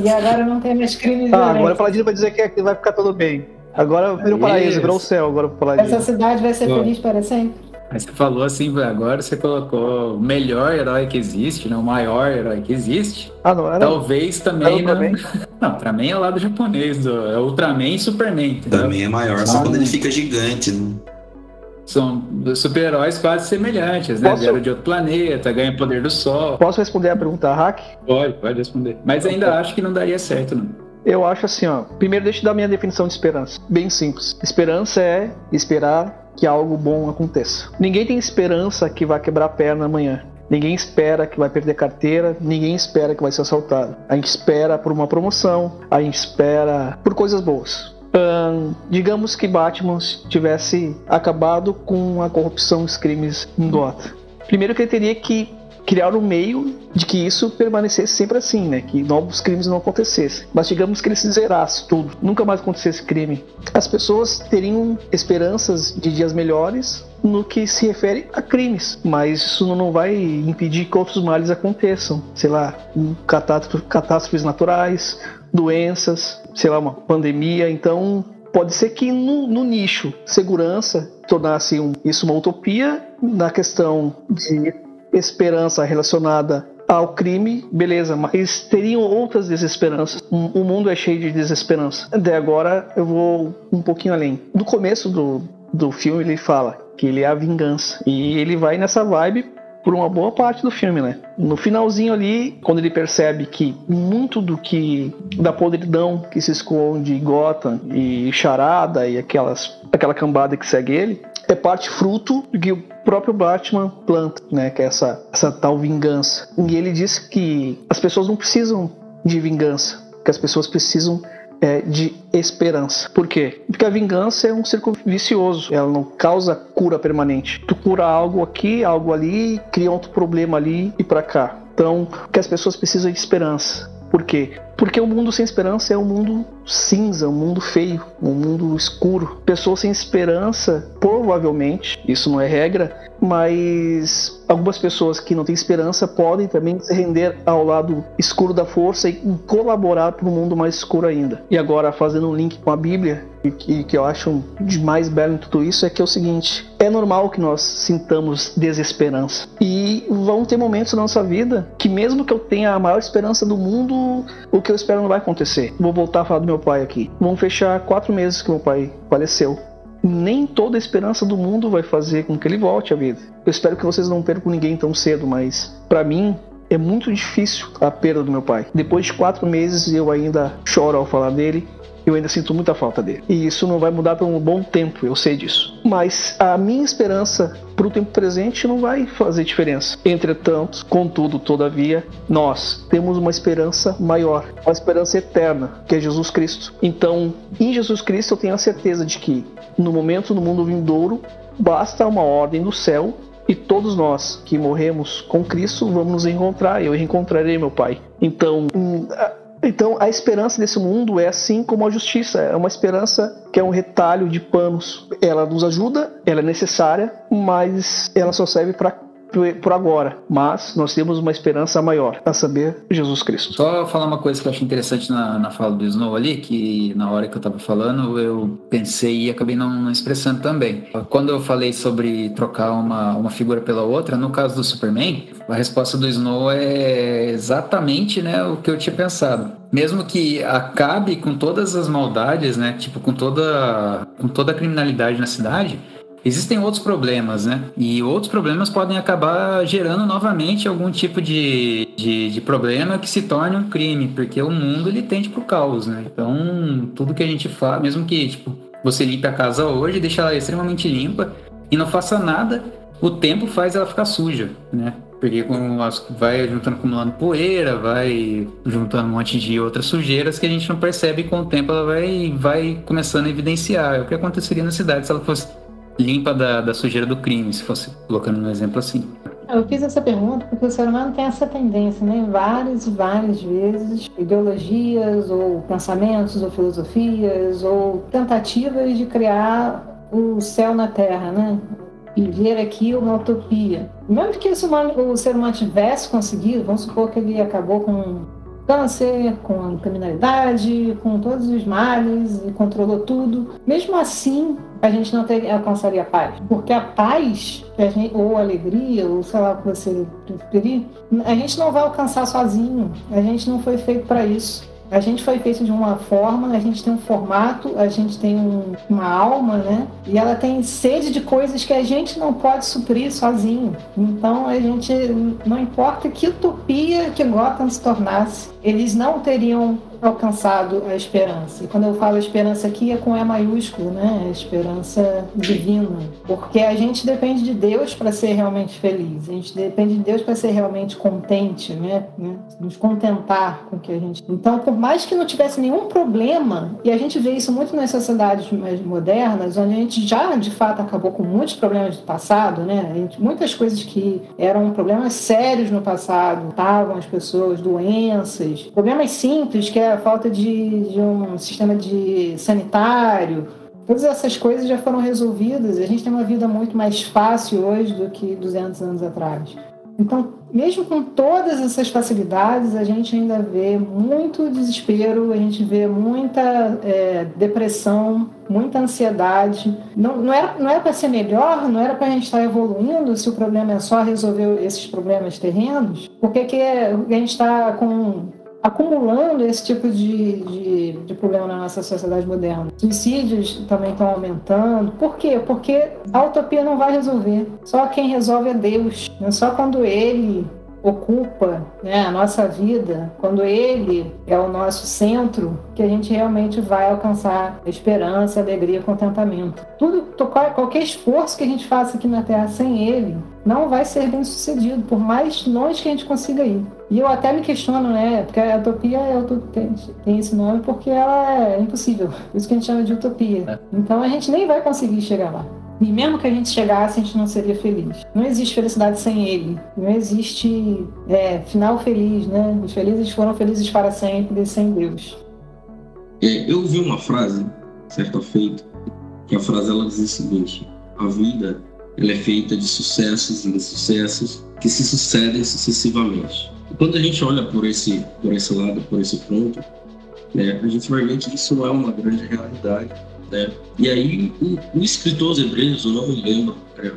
e agora não tem mais crime Ah, agora o Paladino vai dizer que vai ficar tudo bem. Agora virou o paraíso, virou o céu agora pro Paladino. Essa cidade vai ser Bom. feliz para sempre? Aí você falou assim, agora você colocou o melhor herói que existe, né? O maior herói que existe. Ah, não era? Talvez também não. Não, pra mim é o lado japonês, do, é Ultraman e Superman. Entendeu? Também é maior, só quando ele fica gigante, né? São super-heróis quase semelhantes, né? Posso... Vieram de outro planeta, ganham poder do sol. Posso responder a pergunta, Hack? Pode, pode responder. Mas ainda acho que não daria certo, não. Eu acho assim, ó. Primeiro, deixa eu dar minha definição de esperança. Bem simples. Esperança é esperar que algo bom aconteça. Ninguém tem esperança que vai quebrar a perna amanhã. Ninguém espera que vai perder carteira, ninguém espera que vai ser assaltado. A gente espera por uma promoção, a gente espera por coisas boas. Digamos que Batman tivesse acabado com a corrupção e os crimes em Gotham. Primeiro que ele teria que criar um meio de que isso permanecesse sempre assim, né? Que novos crimes não acontecessem. Mas digamos que ele se zerasse tudo, nunca mais acontecesse crime. As pessoas teriam esperanças de dias melhores no que se refere a crimes, mas isso não vai impedir que outros males aconteçam. Sei lá, catástrofes naturais, doenças, sei lá, uma pandemia. Então, pode ser que no, no nicho segurança tornasse um, isso uma utopia na questão de esperança relacionada ao crime, beleza, mas teriam outras desesperanças. O mundo é cheio de desesperança. Até agora eu vou um pouquinho além. No começo do, do filme ele fala que ele é a vingança. E ele vai nessa vibe por uma boa parte do filme, né? No finalzinho ali, quando ele percebe que muito do que da podridão que se esconde Gotham e Charada e aquelas aquela cambada que segue ele, é parte fruto do que o próprio Batman planta, né? Que é essa, essa tal vingança. E ele diz que as pessoas não precisam de vingança, que as pessoas precisam é, de esperança. Por quê? Porque a vingança é um círculo vicioso, ela não causa cura permanente. Tu cura algo aqui, algo ali, cria outro problema ali e para cá. Então, que as pessoas precisam de esperança. Por quê? Porque o mundo sem esperança é um mundo cinza, um mundo feio, um mundo escuro. Pessoas sem esperança, provavelmente, isso não é regra, mas algumas pessoas que não têm esperança podem também se render ao lado escuro da força e colaborar para um mundo mais escuro ainda. E agora, fazendo um link com a Bíblia, e que, que eu acho de mais belo em tudo isso é que é o seguinte: é normal que nós sintamos desesperança. E vão ter momentos na nossa vida que, mesmo que eu tenha a maior esperança do mundo, o que eu espero não vai acontecer. Vou voltar a falar do meu pai aqui. Vamos fechar quatro meses que meu pai faleceu nem toda a esperança do mundo vai fazer com que ele volte à vida. Eu espero que vocês não percam ninguém tão cedo, mas para mim é muito difícil a perda do meu pai. Depois de quatro meses eu ainda choro ao falar dele eu ainda sinto muita falta dele. E isso não vai mudar por um bom tempo, eu sei disso. Mas a minha esperança para o tempo presente não vai fazer diferença. Entretanto, contudo, todavia, nós temos uma esperança maior, uma esperança eterna, que é Jesus Cristo. Então, em Jesus Cristo, eu tenho a certeza de que no momento no mundo vindouro, basta uma ordem do céu e todos nós que morremos com Cristo vamos nos encontrar. Eu reencontrarei meu Pai. Então, hum, então, a esperança desse mundo é assim como a justiça, é uma esperança que é um retalho de panos. Ela nos ajuda, ela é necessária, mas ela só serve para por agora, mas nós temos uma esperança maior, a saber, Jesus Cristo. Só falar uma coisa que eu achei interessante na, na fala do Snow ali, que na hora que eu estava falando, eu pensei e acabei não, não, expressando também. Quando eu falei sobre trocar uma, uma figura pela outra, no caso do Superman, a resposta do Snow é exatamente né, o que eu tinha pensado. Mesmo que acabe com todas as maldades, né, tipo, com toda, com toda a criminalidade na cidade, Existem outros problemas, né? E outros problemas podem acabar gerando novamente algum tipo de, de, de problema que se torne um crime, porque o mundo ele tende pro caos, né? Então, tudo que a gente faz, mesmo que tipo, você limpe a casa hoje, deixa ela extremamente limpa e não faça nada, o tempo faz ela ficar suja, né? Porque vai juntando, acumulando poeira, vai juntando um monte de outras sujeiras que a gente não percebe e com o tempo ela vai, vai começando a evidenciar. É o que aconteceria na cidade se ela fosse limpa da, da sujeira do crime, se fosse colocando um exemplo assim. Eu fiz essa pergunta porque o ser humano tem essa tendência, né? Várias e várias vezes, ideologias, ou pensamentos, ou filosofias, ou tentativas de criar o céu na terra, né? Viver aqui uma utopia. Mesmo que o ser humano tivesse conseguido, vamos supor que ele acabou com câncer, com a criminalidade, com todos os males e controlou tudo. Mesmo assim, a gente não teria, alcançaria a paz. Porque a paz, a gente, ou alegria, ou sei lá o que você preferir, a gente não vai alcançar sozinho. A gente não foi feito para isso. A gente foi feito de uma forma, a gente tem um formato, a gente tem um, uma alma, né? E ela tem sede de coisas que a gente não pode suprir sozinho. Então a gente, não importa que utopia que Gotham se tornasse, eles não teriam alcançado a esperança. E quando eu falo esperança aqui é com E maiúsculo, né? A esperança divina. Porque a gente depende de Deus para ser realmente feliz. A gente depende de Deus para ser realmente contente, né? Nos contentar com o que a gente. Então, por mais que não tivesse nenhum problema, e a gente vê isso muito nas sociedades mais modernas, onde a gente já de fato acabou com muitos problemas do passado, né? Gente, muitas coisas que eram problemas sérios no passado, estavam as pessoas doenças, problemas simples que a falta de, de um sistema de sanitário, todas essas coisas já foram resolvidas. A gente tem uma vida muito mais fácil hoje do que 200 anos atrás. Então, mesmo com todas essas facilidades, a gente ainda vê muito desespero, a gente vê muita é, depressão, muita ansiedade. Não, não era, não para ser melhor, não era para a gente estar evoluindo se o problema é só resolver esses problemas terrenos. Por que, que a gente está com acumulando esse tipo de, de, de, problema na nossa sociedade moderna. Suicídios também estão aumentando. Por quê? Porque a utopia não vai resolver. Só quem resolve é Deus. É só quando Ele ocupa né, a nossa vida, quando Ele é o nosso centro, que a gente realmente vai alcançar esperança, alegria, contentamento. Tudo, qualquer esforço que a gente faça aqui na Terra sem Ele, não vai ser bem sucedido, por mais longe que a gente consiga ir. E eu até me questiono, né? Porque a utopia é tem, tem esse nome porque ela é impossível. Por isso que a gente chama de utopia. É. Então a gente nem vai conseguir chegar lá. E mesmo que a gente chegasse, a gente não seria feliz. Não existe felicidade sem ele. Não existe é, final feliz, né? Os felizes foram felizes para sempre sem Deus. É, eu ouvi uma frase, certa feita, que a frase ela diz o seguinte: a vida ela é feita de sucessos e insucessos que se sucedem sucessivamente. E quando a gente olha por esse, por esse lado, por esse ponto, né, a gente vai ver que isso não é uma grande realidade né? E aí, o, o escritor aos Hebreus, eu não me lembro é,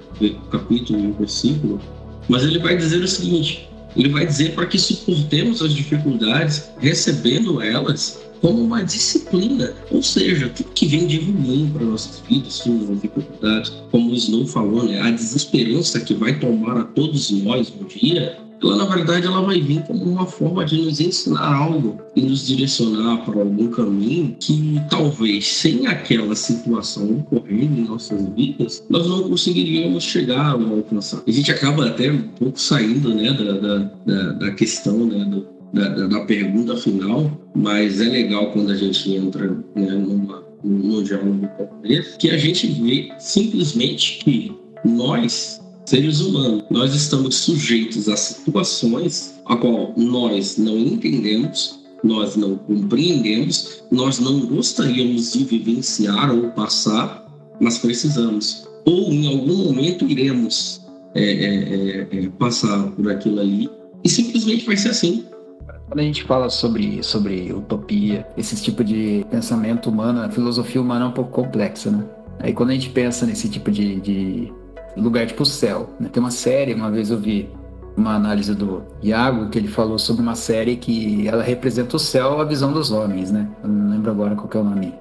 capítulo e versículo, mas ele vai dizer o seguinte: ele vai dizer para que suportemos as dificuldades, recebendo elas como uma disciplina. Ou seja, tudo que vem de ruim para nossas vidas, suas dificuldades, como o Snow falou, né, a desesperança que vai tomar a todos nós um dia, ela na verdade ela vai vir como uma forma de nos ensinar algo e nos direcionar para algum caminho que talvez sem aquela situação ocorrendo em nossas vidas nós não conseguiríamos chegar ou alcançar. A gente acaba até um pouco saindo né, da, da, da, questão né, do, da, da, pergunta final, mas é legal quando a gente entra né, numa, num diálogo como que a gente vê simplesmente que nós seres humanos, nós estamos sujeitos a situações a qual nós não entendemos, nós não compreendemos, nós não gostaríamos de vivenciar ou passar, mas precisamos. Ou em algum momento iremos é, é, é, é passar por aquilo ali e simplesmente vai ser assim. Quando a gente fala sobre, sobre utopia, esse tipo de pensamento humano, a filosofia humana é um pouco complexa, né? Aí quando a gente pensa nesse tipo de, de lugar tipo o céu. Né? Tem uma série, uma vez eu vi uma análise do Iago, que ele falou sobre uma série que ela representa o céu, a visão dos homens, né? Eu não lembro agora qual é o nome,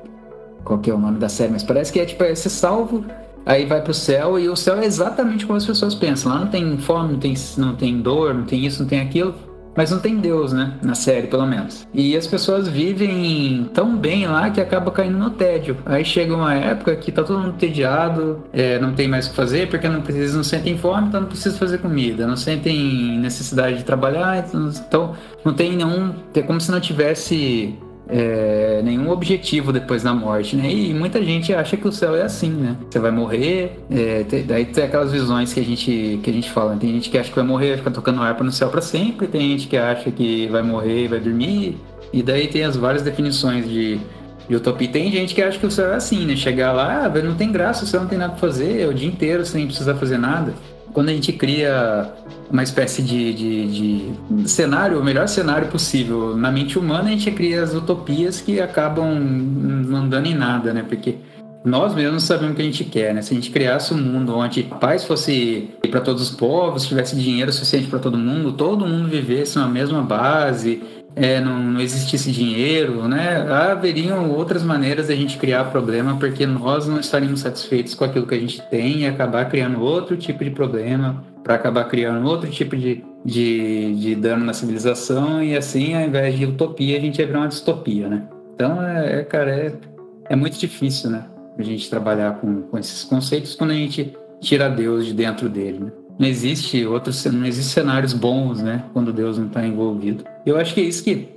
qual é o nome da série, mas parece que é tipo, é ser salvo, aí vai pro céu, e o céu é exatamente como as pessoas pensam. Lá não tem fome, não tem, não tem dor, não tem isso, não tem aquilo. Mas não tem Deus, né? Na série, pelo menos. E as pessoas vivem tão bem lá que acaba caindo no tédio. Aí chega uma época que tá todo mundo tediado, é, não tem mais o que fazer, porque não precisa, não sentem fome, então não precisa fazer comida, não sentem necessidade de trabalhar, então não tem nenhum. É como se não tivesse é, nenhum objetivo depois da morte, né? E muita gente acha que o céu é assim, né? Você vai morrer, é, tem, daí tem aquelas visões que a gente que a gente fala. Tem gente que acha que vai morrer, vai ficar tocando harpa no céu para sempre. Tem gente que acha que vai morrer, vai dormir. E daí tem as várias definições de, de utopia. Tem gente que acha que o céu é assim, né? Chegar lá, ah, não tem graça, o céu não tem nada pra fazer, é o dia inteiro sem precisar fazer nada quando a gente cria uma espécie de, de, de, cenário, o melhor cenário possível na mente humana, a gente cria as utopias que acabam não dando em nada, né? Porque nós mesmos sabemos o que a gente quer, né? Se a gente criasse um mundo onde a paz fosse para todos os povos, tivesse dinheiro suficiente para todo mundo, todo mundo vivesse na mesma base, é, não, não, existisse dinheiro, né? Haveriam outras maneiras de a gente criar problema porque nós não estaríamos satisfeitos com aquilo que a gente tem e acabar criando outro tipo de problema para acabar criando outro tipo de, de, de, dano na civilização e assim, ao invés de utopia, a gente ia virar uma distopia, né? Então, é, é cara, é, é muito difícil, né? A gente trabalhar com, com esses conceitos quando a gente tira Deus de dentro dele, né? Não existe outros, não existe cenários bons, né? Quando Deus não está envolvido. Eu acho que é isso que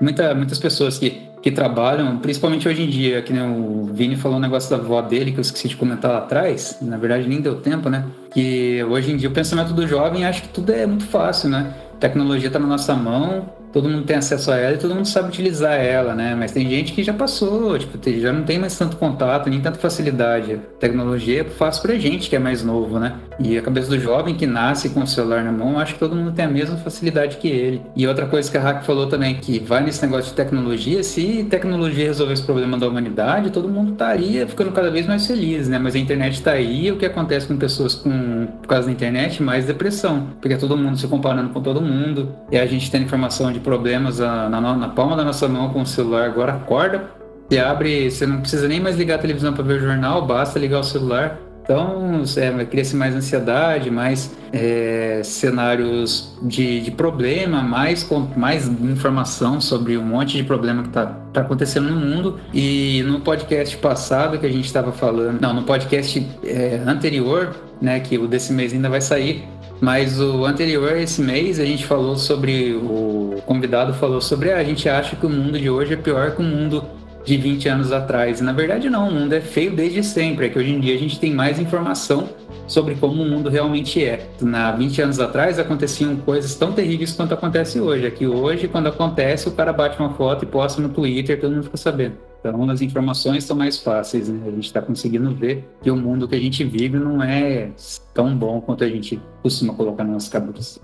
muita, muitas pessoas que, que trabalham, principalmente hoje em dia, que né, o Vini falou um negócio da avó dele que eu esqueci de comentar lá atrás, na verdade nem deu tempo, né? Que hoje em dia o pensamento do jovem acha que tudo é muito fácil, né? A tecnologia está na nossa mão, todo mundo tem acesso a ela e todo mundo sabe utilizar ela, né? Mas tem gente que já passou, tipo, já não tem mais tanto contato, nem tanta facilidade. Tecnologia é fácil pra gente que é mais novo, né? E a cabeça do jovem que nasce com o celular na mão, acho que todo mundo tem a mesma facilidade que ele. E outra coisa que a Hack falou também, que vai nesse negócio de tecnologia, se tecnologia resolvesse o problema da humanidade, todo mundo estaria ficando cada vez mais feliz, né? Mas a internet tá aí o que acontece com pessoas com, por causa da internet, mais depressão. Porque é todo mundo se comparando com todo mundo, e a gente tem informação de problemas na, na, palma da nossa mão com o celular, agora acorda, você abre, você não precisa nem mais ligar a televisão para ver o jornal, basta ligar o celular. Então, é, cria-se mais ansiedade, mais é, cenários de, de, problema, mais, mais informação sobre um monte de problema que está tá acontecendo no mundo. E no podcast passado que a gente estava falando, não, no podcast é, anterior, né, que o desse mês ainda vai sair, mas o anterior, esse mês, a gente falou sobre. O convidado falou sobre. Ah, a gente acha que o mundo de hoje é pior que o mundo de 20 anos atrás. E, na verdade, não. O mundo é feio desde sempre. É que hoje em dia a gente tem mais informação sobre como o mundo realmente é. Na 20 anos atrás aconteciam coisas tão terríveis quanto acontece hoje. É que hoje, quando acontece, o cara bate uma foto e posta no Twitter, todo mundo fica sabendo. Então as informações são mais fáceis, né? A gente está conseguindo ver que o mundo que a gente vive não é tão bom quanto a gente costuma colocar nas nossas cabeças.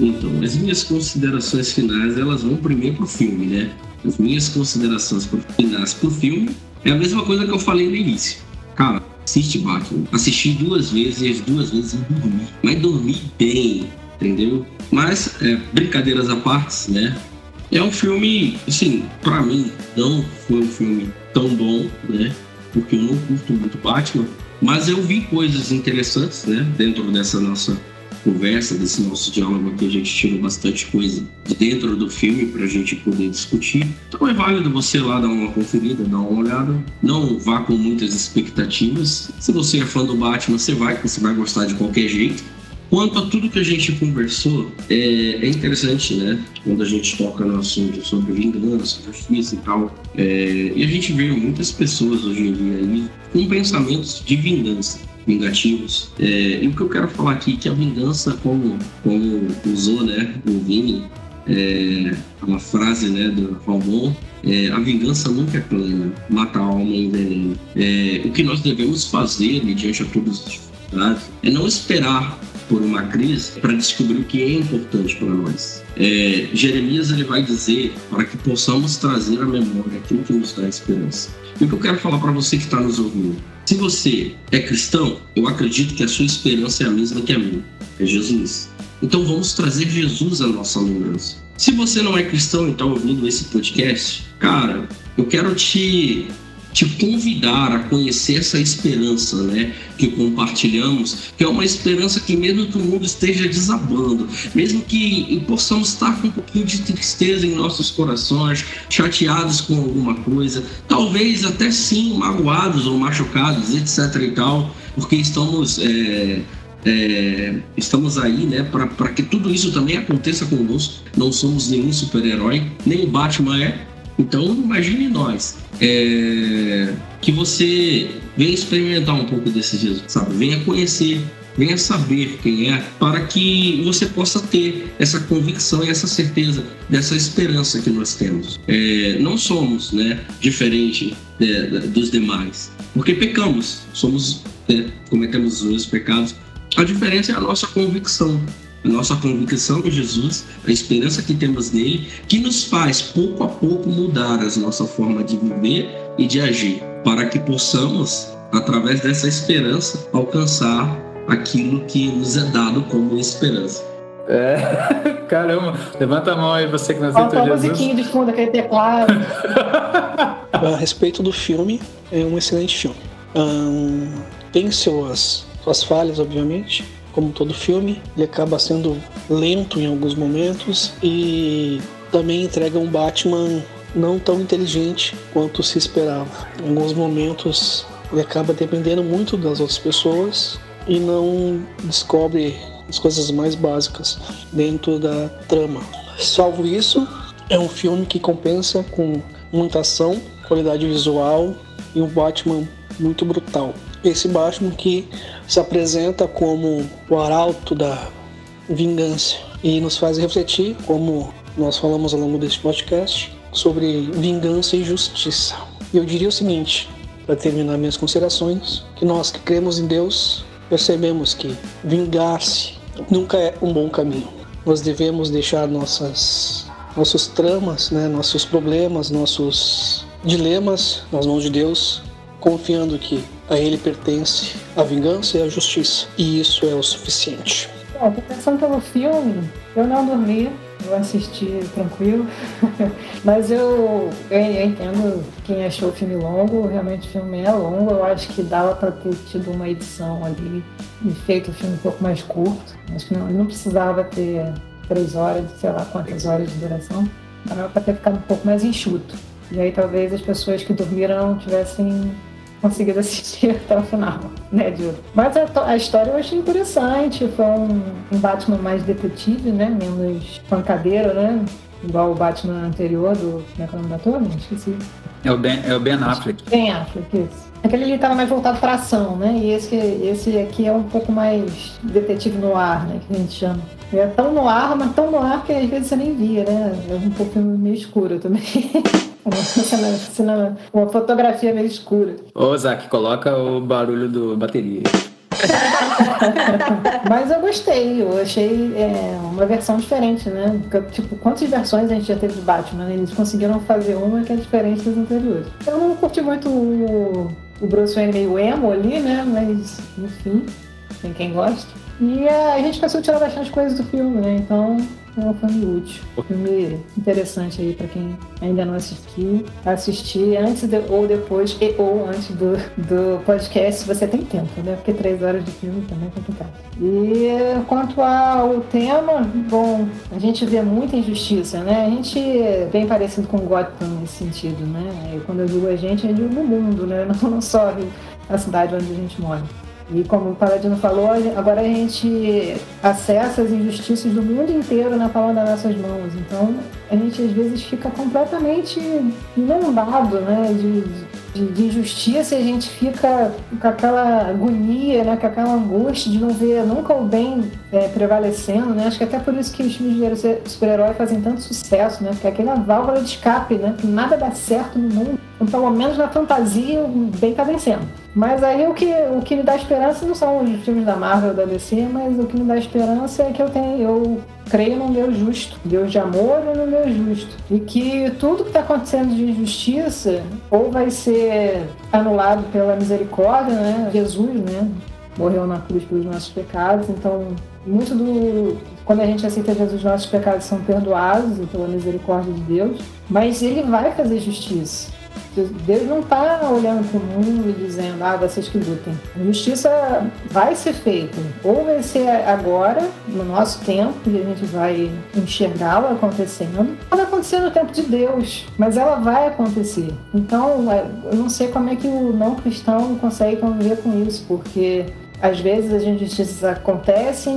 Então, as minhas considerações finais, elas vão primeiro pro filme, né? As minhas considerações finais pro filme é a mesma coisa que eu falei no início. Cara, assiste Batman. Assisti duas vezes e as duas vezes eu dormi. Mas dormi bem, entendeu? Mas, é, brincadeiras à parte, né? É um filme, assim, pra mim, não foi um filme tão bom, né? Porque eu não curto muito Batman. Mas eu vi coisas interessantes, né? Dentro dessa nossa conversa, desse nosso diálogo aqui, a gente tirou bastante coisa de dentro do filme para a gente poder discutir. Então é válido você lá dar uma conferida, dar uma olhada. Não vá com muitas expectativas. Se você é fã do Batman, você vai, você vai gostar de qualquer jeito. Quanto a tudo que a gente conversou, é, é interessante, né? Quando a gente toca no assunto sobre vingança, justiça e tal. É, e a gente vê muitas pessoas hoje em dia aí com pensamentos de vingança vingativos. É, e o que eu quero falar aqui é que a vingança, como, como usou né, o Vini, é, uma frase né, do Ramon, é, a vingança nunca é plena, mata a alma e envenena. É, o que nós devemos fazer diante de todas as dificuldades é não esperar por uma crise para descobrir o que é importante para nós. É, Jeremias ele vai dizer para que possamos trazer à memória aquilo que nos dá esperança. E o que eu quero falar para você que está nos ouvindo? Se você é cristão, eu acredito que a sua esperança é a mesma que a minha, é Jesus. Então vamos trazer Jesus à nossa lembrança. Se você não é cristão e está ouvindo esse podcast, cara, eu quero te te convidar a conhecer essa esperança, né, que compartilhamos, que é uma esperança que mesmo que o mundo esteja desabando, mesmo que possamos estar com um pouquinho de tristeza em nossos corações, chateados com alguma coisa, talvez até sim magoados ou machucados, etc e tal, porque estamos é, é, estamos aí, né, para que tudo isso também aconteça conosco. Não somos nenhum super-herói, nem o Batman é, então, imagine nós. É, que você venha experimentar um pouco desse Jesus, sabe? Venha conhecer, venha saber quem é, para que você possa ter essa convicção e essa certeza dessa esperança que nós temos. É, não somos, né, diferente é, dos demais, porque pecamos, somos, é, cometemos os pecados. A diferença é a nossa convicção nossa convicção em Jesus, a esperança que temos nele, que nos faz pouco a pouco mudar a nossa forma de viver e de agir, para que possamos, através dessa esperança, alcançar aquilo que nos é dado como esperança. É, caramba, levanta a mão aí você que não aceitou Falta Jesus. musiquinha de fundo, aquele teclado. a respeito do filme, é um excelente filme. Um, tem suas, suas falhas, obviamente, como todo filme, ele acaba sendo lento em alguns momentos e também entrega um Batman não tão inteligente quanto se esperava. Em alguns momentos ele acaba dependendo muito das outras pessoas e não descobre as coisas mais básicas dentro da trama. Salvo isso, é um filme que compensa com muita ação, qualidade visual e um Batman muito brutal. Esse Batman que se apresenta como o arauto da vingança e nos faz refletir, como nós falamos ao longo deste podcast, sobre vingança e justiça. E eu diria o seguinte, para terminar minhas considerações, que nós que cremos em Deus percebemos que vingar-se nunca é um bom caminho. Nós devemos deixar nossas nossos tramas, né, nossos problemas, nossos dilemas nas mãos de Deus, confiando que a Ele pertence a vingança e a justiça, e isso é o suficiente. Bom, tô pensando pelo filme, eu não dormi, eu assisti tranquilo, mas eu, eu, entendo quem achou o filme longo, realmente o filme é longo, eu acho que dava para ter tido uma edição ali e feito o filme um pouco mais curto, acho que não, não precisava ter três horas, sei lá quantas horas de duração, dava para ter ficado um pouco mais enxuto. E aí talvez as pessoas que dormiram não tivessem conseguido assistir até o final, né, Diogo? Mas a, a, história eu achei interessante, foi um, um Batman mais detetive, né, menos pancadeiro, né, igual o Batman anterior do... como é que é o nome da? Esqueci. É o Ben, é o ben Affleck. Ben Affleck, isso. Aquele ali estava mais voltado para ação, né? E esse, esse aqui é um pouco mais detetive no ar, né? Que a gente chama. É tão no ar, mas tão no ar que às vezes você nem via, né? É um pouco meio escuro também. Uma, uma fotografia meio escura. Ô, Zac, coloca o barulho do bateria. Mas eu gostei, eu achei é, uma versão diferente, né? Tipo, quantas versões a gente já teve de Batman? Eles conseguiram fazer uma que é diferente das anteriores. Eu não curti muito o, o Bruce Wayne meio emo ali, né? Mas, enfim, tem quem gosta. E a gente conseguiu tirar bastante coisas do filme, né? Então, é um filme útil. Um filme interessante aí para quem ainda não assistiu. Assistir antes de, ou depois, e, ou antes do, do podcast, se você tem tempo, né? Porque três horas de filme também é complicado. E quanto ao tema, bom, a gente vê muita injustiça, né? A gente é bem parecido com Gotham nesse sentido, né? E quando eu digo a gente, eu digo no mundo, né? Não só a cidade onde a gente mora. E como o Paladino falou, agora a gente acessa as injustiças do mundo inteiro na palma das nossas mãos. Então a gente às vezes fica completamente inundado né, de, de, de, injustiça e a gente fica com aquela agonia, né, com aquela angústia de não ver nunca o bem é, prevalecendo. Né? Acho que até por isso que os filmes de super-herói fazem tanto sucesso, né? porque é aquela válvula de escape, né? que nada dá certo no mundo. Então, pelo menos na fantasia, o bem está vencendo. Mas aí o que, o que me dá esperança não são os filmes da Marvel da DC, mas o que me dá esperança é que eu tenho, eu creio num Deus justo, Deus de amor e num Deus justo. E que tudo que está acontecendo de injustiça ou vai ser anulado pela misericórdia, né? Jesus, né? Morreu na cruz pelos nossos pecados, então muito do quando a gente aceita Jesus, nossos pecados são perdoados pela misericórdia de Deus, mas ele vai fazer justiça. Deus não está olhando para o mundo e dizendo, ah, vocês que lutem. Justiça vai ser feita. Ou vai ser agora, no nosso tempo, e a gente vai enxergá-la acontecendo, ou vai acontecer no tempo de Deus, mas ela vai acontecer. Então, é, eu não sei como é que o não cristão consegue conviver com isso, porque às vezes as injustiças acontecem,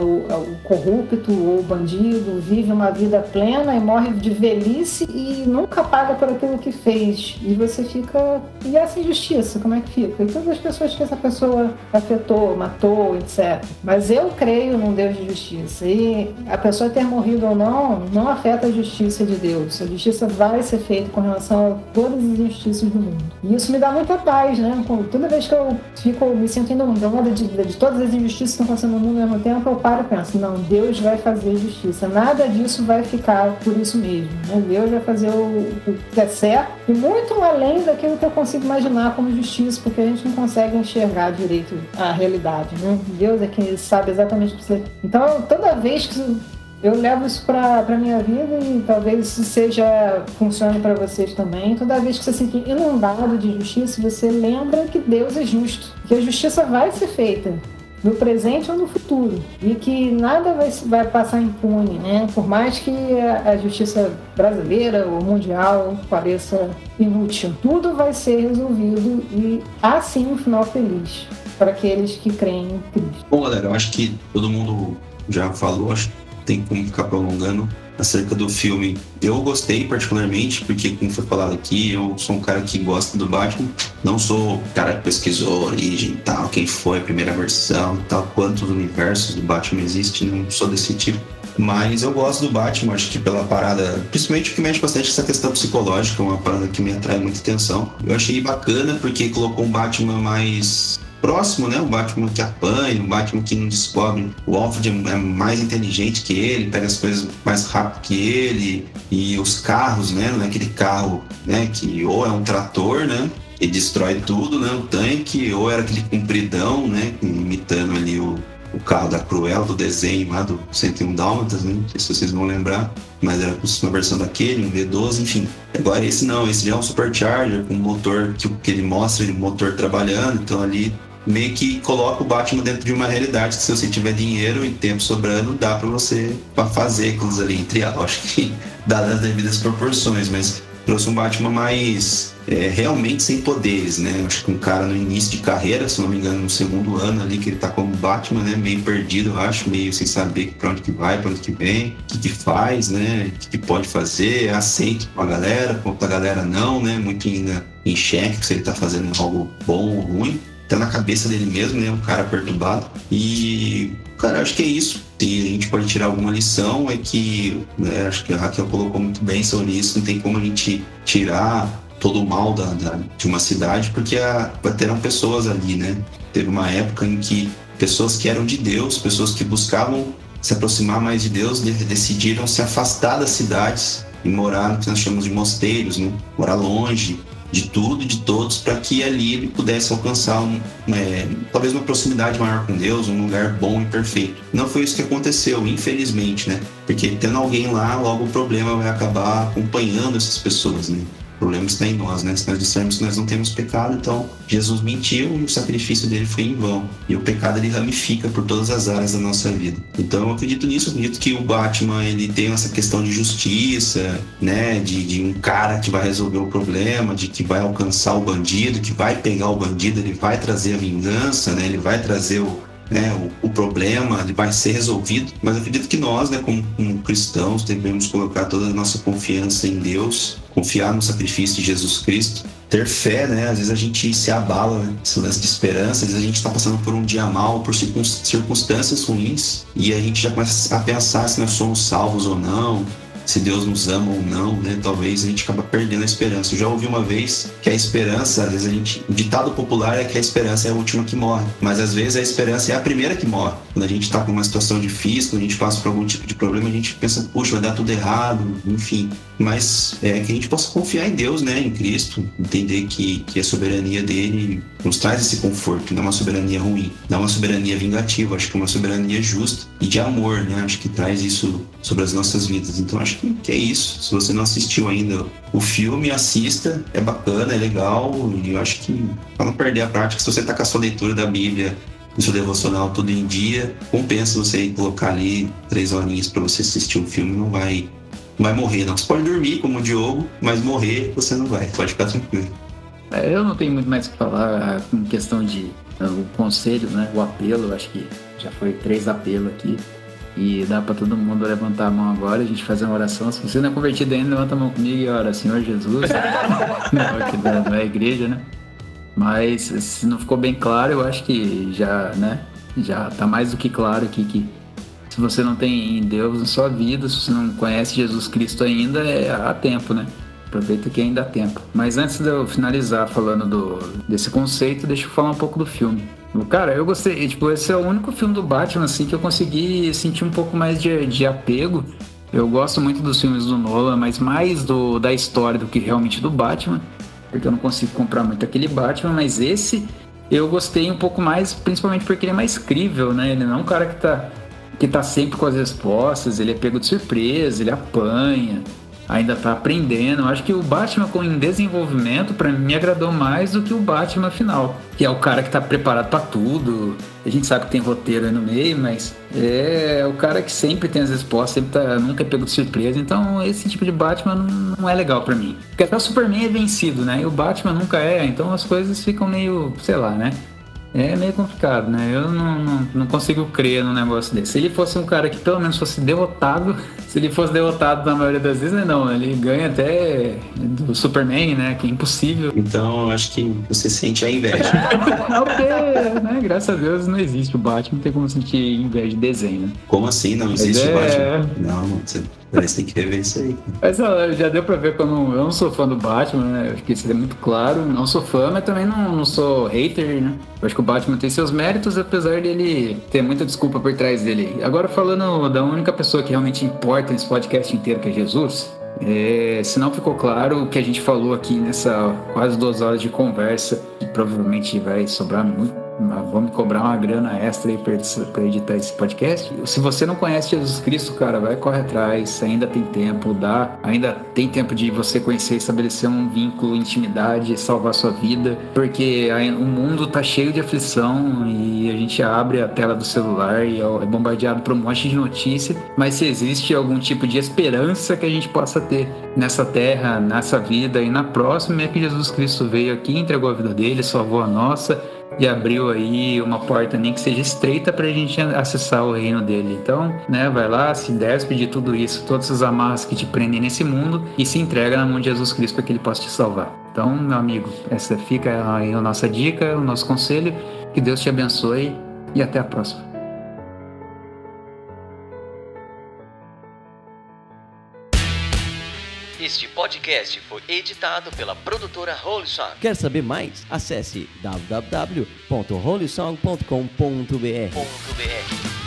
o, corrupto ou o bandido vive uma vida plena e morre de velhice e nunca paga por aquilo que fez. E você fica. E essa injustiça, como é que fica? E todas as pessoas que essa pessoa afetou, matou, etc. Mas eu creio num Deus de justiça. E a pessoa ter morrido ou não, não afeta a justiça de Deus. A justiça vai ser feita com relação a todas as injustiças do mundo. E isso me dá muita paz, né? Toda vez que eu fico me sentindo onda de, de todas as injustiças que estão acontecendo no mundo ao mesmo tempo, eu paro e penso, não, Deus vai fazer justiça. Nada disso vai ficar por isso mesmo. Né? Deus vai fazer o, o que é certo e muito além daquilo que eu consigo imaginar como justiça, porque a gente não consegue enxergar direito a realidade. Né? Deus é quem sabe exatamente o que você. Então, toda vez que eu levo isso para a minha vida e talvez isso seja funcione para vocês também. Toda vez que você se sente inundado de justiça, você lembra que Deus é justo, que a justiça vai ser feita no presente ou no futuro e que nada vai, vai passar impune, né? Por mais que a, a justiça brasileira ou mundial pareça inútil, tudo vai ser resolvido e há sim um final feliz para aqueles que creem em Cristo. Bom, galera, eu acho que todo mundo já falou, acho tem como ficar prolongando. acerca do filme. Eu gostei particularmente, porque, como foi falado aqui, eu sou um cara que gosta do Batman. Não sou o cara que pesquisou a origem e tal, quem foi a primeira versão e tal, quantos universos do Batman existe, não sou desse tipo. Mas eu gosto do Batman, acho que pela parada, principalmente o que mexe bastante essa questão psicológica, uma parada que me atrai muita atenção. Eu achei bacana porque colocou um Batman mais próximo, né? O Batman que apanha, o Batman que não descobre. O Alfred é mais inteligente que ele, pega as coisas mais rápido que ele. E os carros, né? Não é aquele carro, né? Que ou é um trator, né? E destrói tudo, né? O tanque, ou era aquele compridão, né? Imitando ali o, o carro da Cruella, do desenho lá do 101 Dálmatas, né? Não sei se vocês vão lembrar, mas era uma versão daquele, um V12, enfim. Agora esse não, esse já é um Supercharger, com um motor que, que ele mostra, ele motor trabalhando, então ali meio que coloca o Batman dentro de uma realidade que se você tiver dinheiro e tempo sobrando, dá para você fazer aqueles ali, entre acho que dadas as devidas proporções, mas trouxe um Batman mais é, realmente sem poderes, né? Acho que um cara no início de carreira, se não me engano, no segundo ano ali que ele tá como Batman, né? Meio perdido, eu acho, meio sem saber pra onde que vai, pra onde que vem, o que que faz, né? O que, que pode fazer, aceito com a galera, com a galera não, né? Muito ainda em xeque se ele tá fazendo algo bom ou ruim tá na cabeça dele mesmo, né? Um cara perturbado. E, cara, acho que é isso. Se a gente pode tirar alguma lição, é que, né, acho que a Raquel colocou muito bem sobre isso, não tem como a gente tirar todo o mal da, da de uma cidade, porque a, terão pessoas ali, né? Teve uma época em que pessoas que eram de Deus, pessoas que buscavam se aproximar mais de Deus, decidiram se afastar das cidades e morar no que nós chamamos de mosteiros, né? morar longe, de tudo e de todos para que ali ele pudesse alcançar um, é, talvez uma proximidade maior com Deus, um lugar bom e perfeito. Não foi isso que aconteceu, infelizmente, né? Porque tendo alguém lá, logo o problema vai acabar acompanhando essas pessoas, né? Problema está em nós, né? Se nós dissermos que nós não temos pecado, então Jesus mentiu e o sacrifício dele foi em vão. E o pecado ele ramifica por todas as áreas da nossa vida. Então eu acredito nisso, acredito que o Batman ele tem essa questão de justiça, né? De, de um cara que vai resolver o problema, de que vai alcançar o bandido, que vai pegar o bandido, ele vai trazer a vingança, né? Ele vai trazer o, né, o, o, problema ele vai ser resolvido, mas acredito que nós, né, como, como, cristãos, devemos colocar toda a nossa confiança em Deus, confiar no sacrifício de Jesus Cristo, ter fé, né? Às vezes a gente se abala, né? esse lance de esperança, às vezes a gente está passando por um dia mal, por circunstâncias ruins, e a gente já começa a pensar se nós somos salvos ou não, se Deus nos ama ou não, né? Talvez a gente acaba perdendo a esperança. Eu já ouvi uma vez que a esperança, às vezes a gente, o ditado popular é que a esperança é a última que morre, mas às vezes a esperança é a primeira que morre. Quando a gente está com uma situação difícil, quando a gente passa por algum tipo de problema, a gente pensa, puxa, vai dar tudo errado, enfim. Mas é que a gente possa confiar em Deus, né? Em Cristo, entender que, que a soberania dele nos traz esse conforto, não é uma soberania ruim, não é uma soberania vingativa, acho que é uma soberania justa e de amor, né? Acho que traz isso sobre as nossas vidas. Então acho que, é isso. Se você não assistiu ainda o filme, assista, é bacana, é legal e eu acho que para não perder a prática, se você tá com a sua leitura da Bíblia o seu devocional tudo em dia, compensa você colocar ali três horinhas para você assistir um filme, não vai, não vai morrer, não. Você pode dormir como o Diogo, mas morrer você não vai, pode ficar tranquilo. É, eu não tenho muito mais o que falar em questão de uh, o conselho, né? O apelo, acho que já foi três apelos aqui. E dá para todo mundo levantar a mão agora, a gente fazer uma oração. Se você não é convertido ainda, levanta a mão comigo e ora, Senhor Jesus. não, aqui da, da igreja, né? Mas se não ficou bem claro, eu acho que já, né? Já tá mais do que claro aqui que se você não tem Deus na sua vida, se você não conhece Jesus Cristo ainda, é há tempo, né? Aproveita que ainda há tempo. Mas antes de eu finalizar falando do, desse conceito, deixa eu falar um pouco do filme. Cara, eu gostei. Tipo, esse é o único filme do Batman, assim, que eu consegui sentir um pouco mais de, de apego. Eu gosto muito dos filmes do Nolan, mas mais do, da história do que realmente do Batman. Porque eu não consigo comprar muito aquele Batman, mas esse eu gostei um pouco mais, principalmente porque ele é mais crível, né? Ele não é um cara que tá, que tá sempre com as respostas, ele é pego de surpresa, ele apanha ainda tá aprendendo. Acho que o Batman com em desenvolvimento para mim me agradou mais do que o Batman final, que é o cara que tá preparado para tudo. A gente sabe que tem roteiro aí no meio, mas é o cara que sempre tem as respostas, sempre tá, nunca é pego de surpresa. Então esse tipo de Batman não, não é legal para mim. Porque até o Superman é vencido, né? E o Batman nunca é, então as coisas ficam meio, sei lá, né? É meio complicado, né? Eu não, não, não, consigo crer num negócio desse. Se ele fosse um cara que pelo menos fosse derrotado, se ele fosse derrotado na maioria das vezes, né? Não, ele ganha até do Superman, né? Que é impossível. Então, acho que você sente a inveja. não, porque, né? Graças a Deus não existe o Batman, não tem como sentir inveja de desenho, né? Como assim não existe é... Batman? Não, você você tem que rever isso aí. Mas já deu pra ver que eu não, eu não sou fã do Batman, né? Acho que isso é muito claro. Não sou fã, mas também não, não sou hater, né? Eu acho que o Batman tem seus méritos, apesar dele ter muita desculpa por trás dele. Agora, falando da única pessoa que realmente importa nesse podcast inteiro, que é Jesus, é, se não ficou claro o que a gente falou aqui nessa quase duas horas de conversa, que provavelmente vai sobrar muito vamos cobrar uma grana extra aí para editar esse podcast. Se você não conhece Jesus Cristo, cara, vai correr atrás, ainda tem tempo, dá, ainda tem tempo de você conhecer, estabelecer um vínculo, intimidade, salvar sua vida, porque o mundo tá cheio de aflição e a gente abre a tela do celular e é bombardeado por um monte de notícia, mas se existe algum tipo de esperança que a gente possa ter nessa terra, nessa vida e na próxima é que Jesus Cristo veio aqui, entregou a vida dele, salvou a nossa e abriu aí uma porta nem que seja estreita para a gente acessar o reino dele. Então, né, vai lá, se despe de tudo isso, todas as amarras que te prendem nesse mundo e se entrega na mão de Jesus Cristo para que ele possa te salvar. Então, meu amigo, essa fica aí a nossa dica, o nosso conselho. Que Deus te abençoe e até a próxima. Este podcast foi editado pela produtora Holy Song. Quer saber mais? Acesse www.holysong.com.br.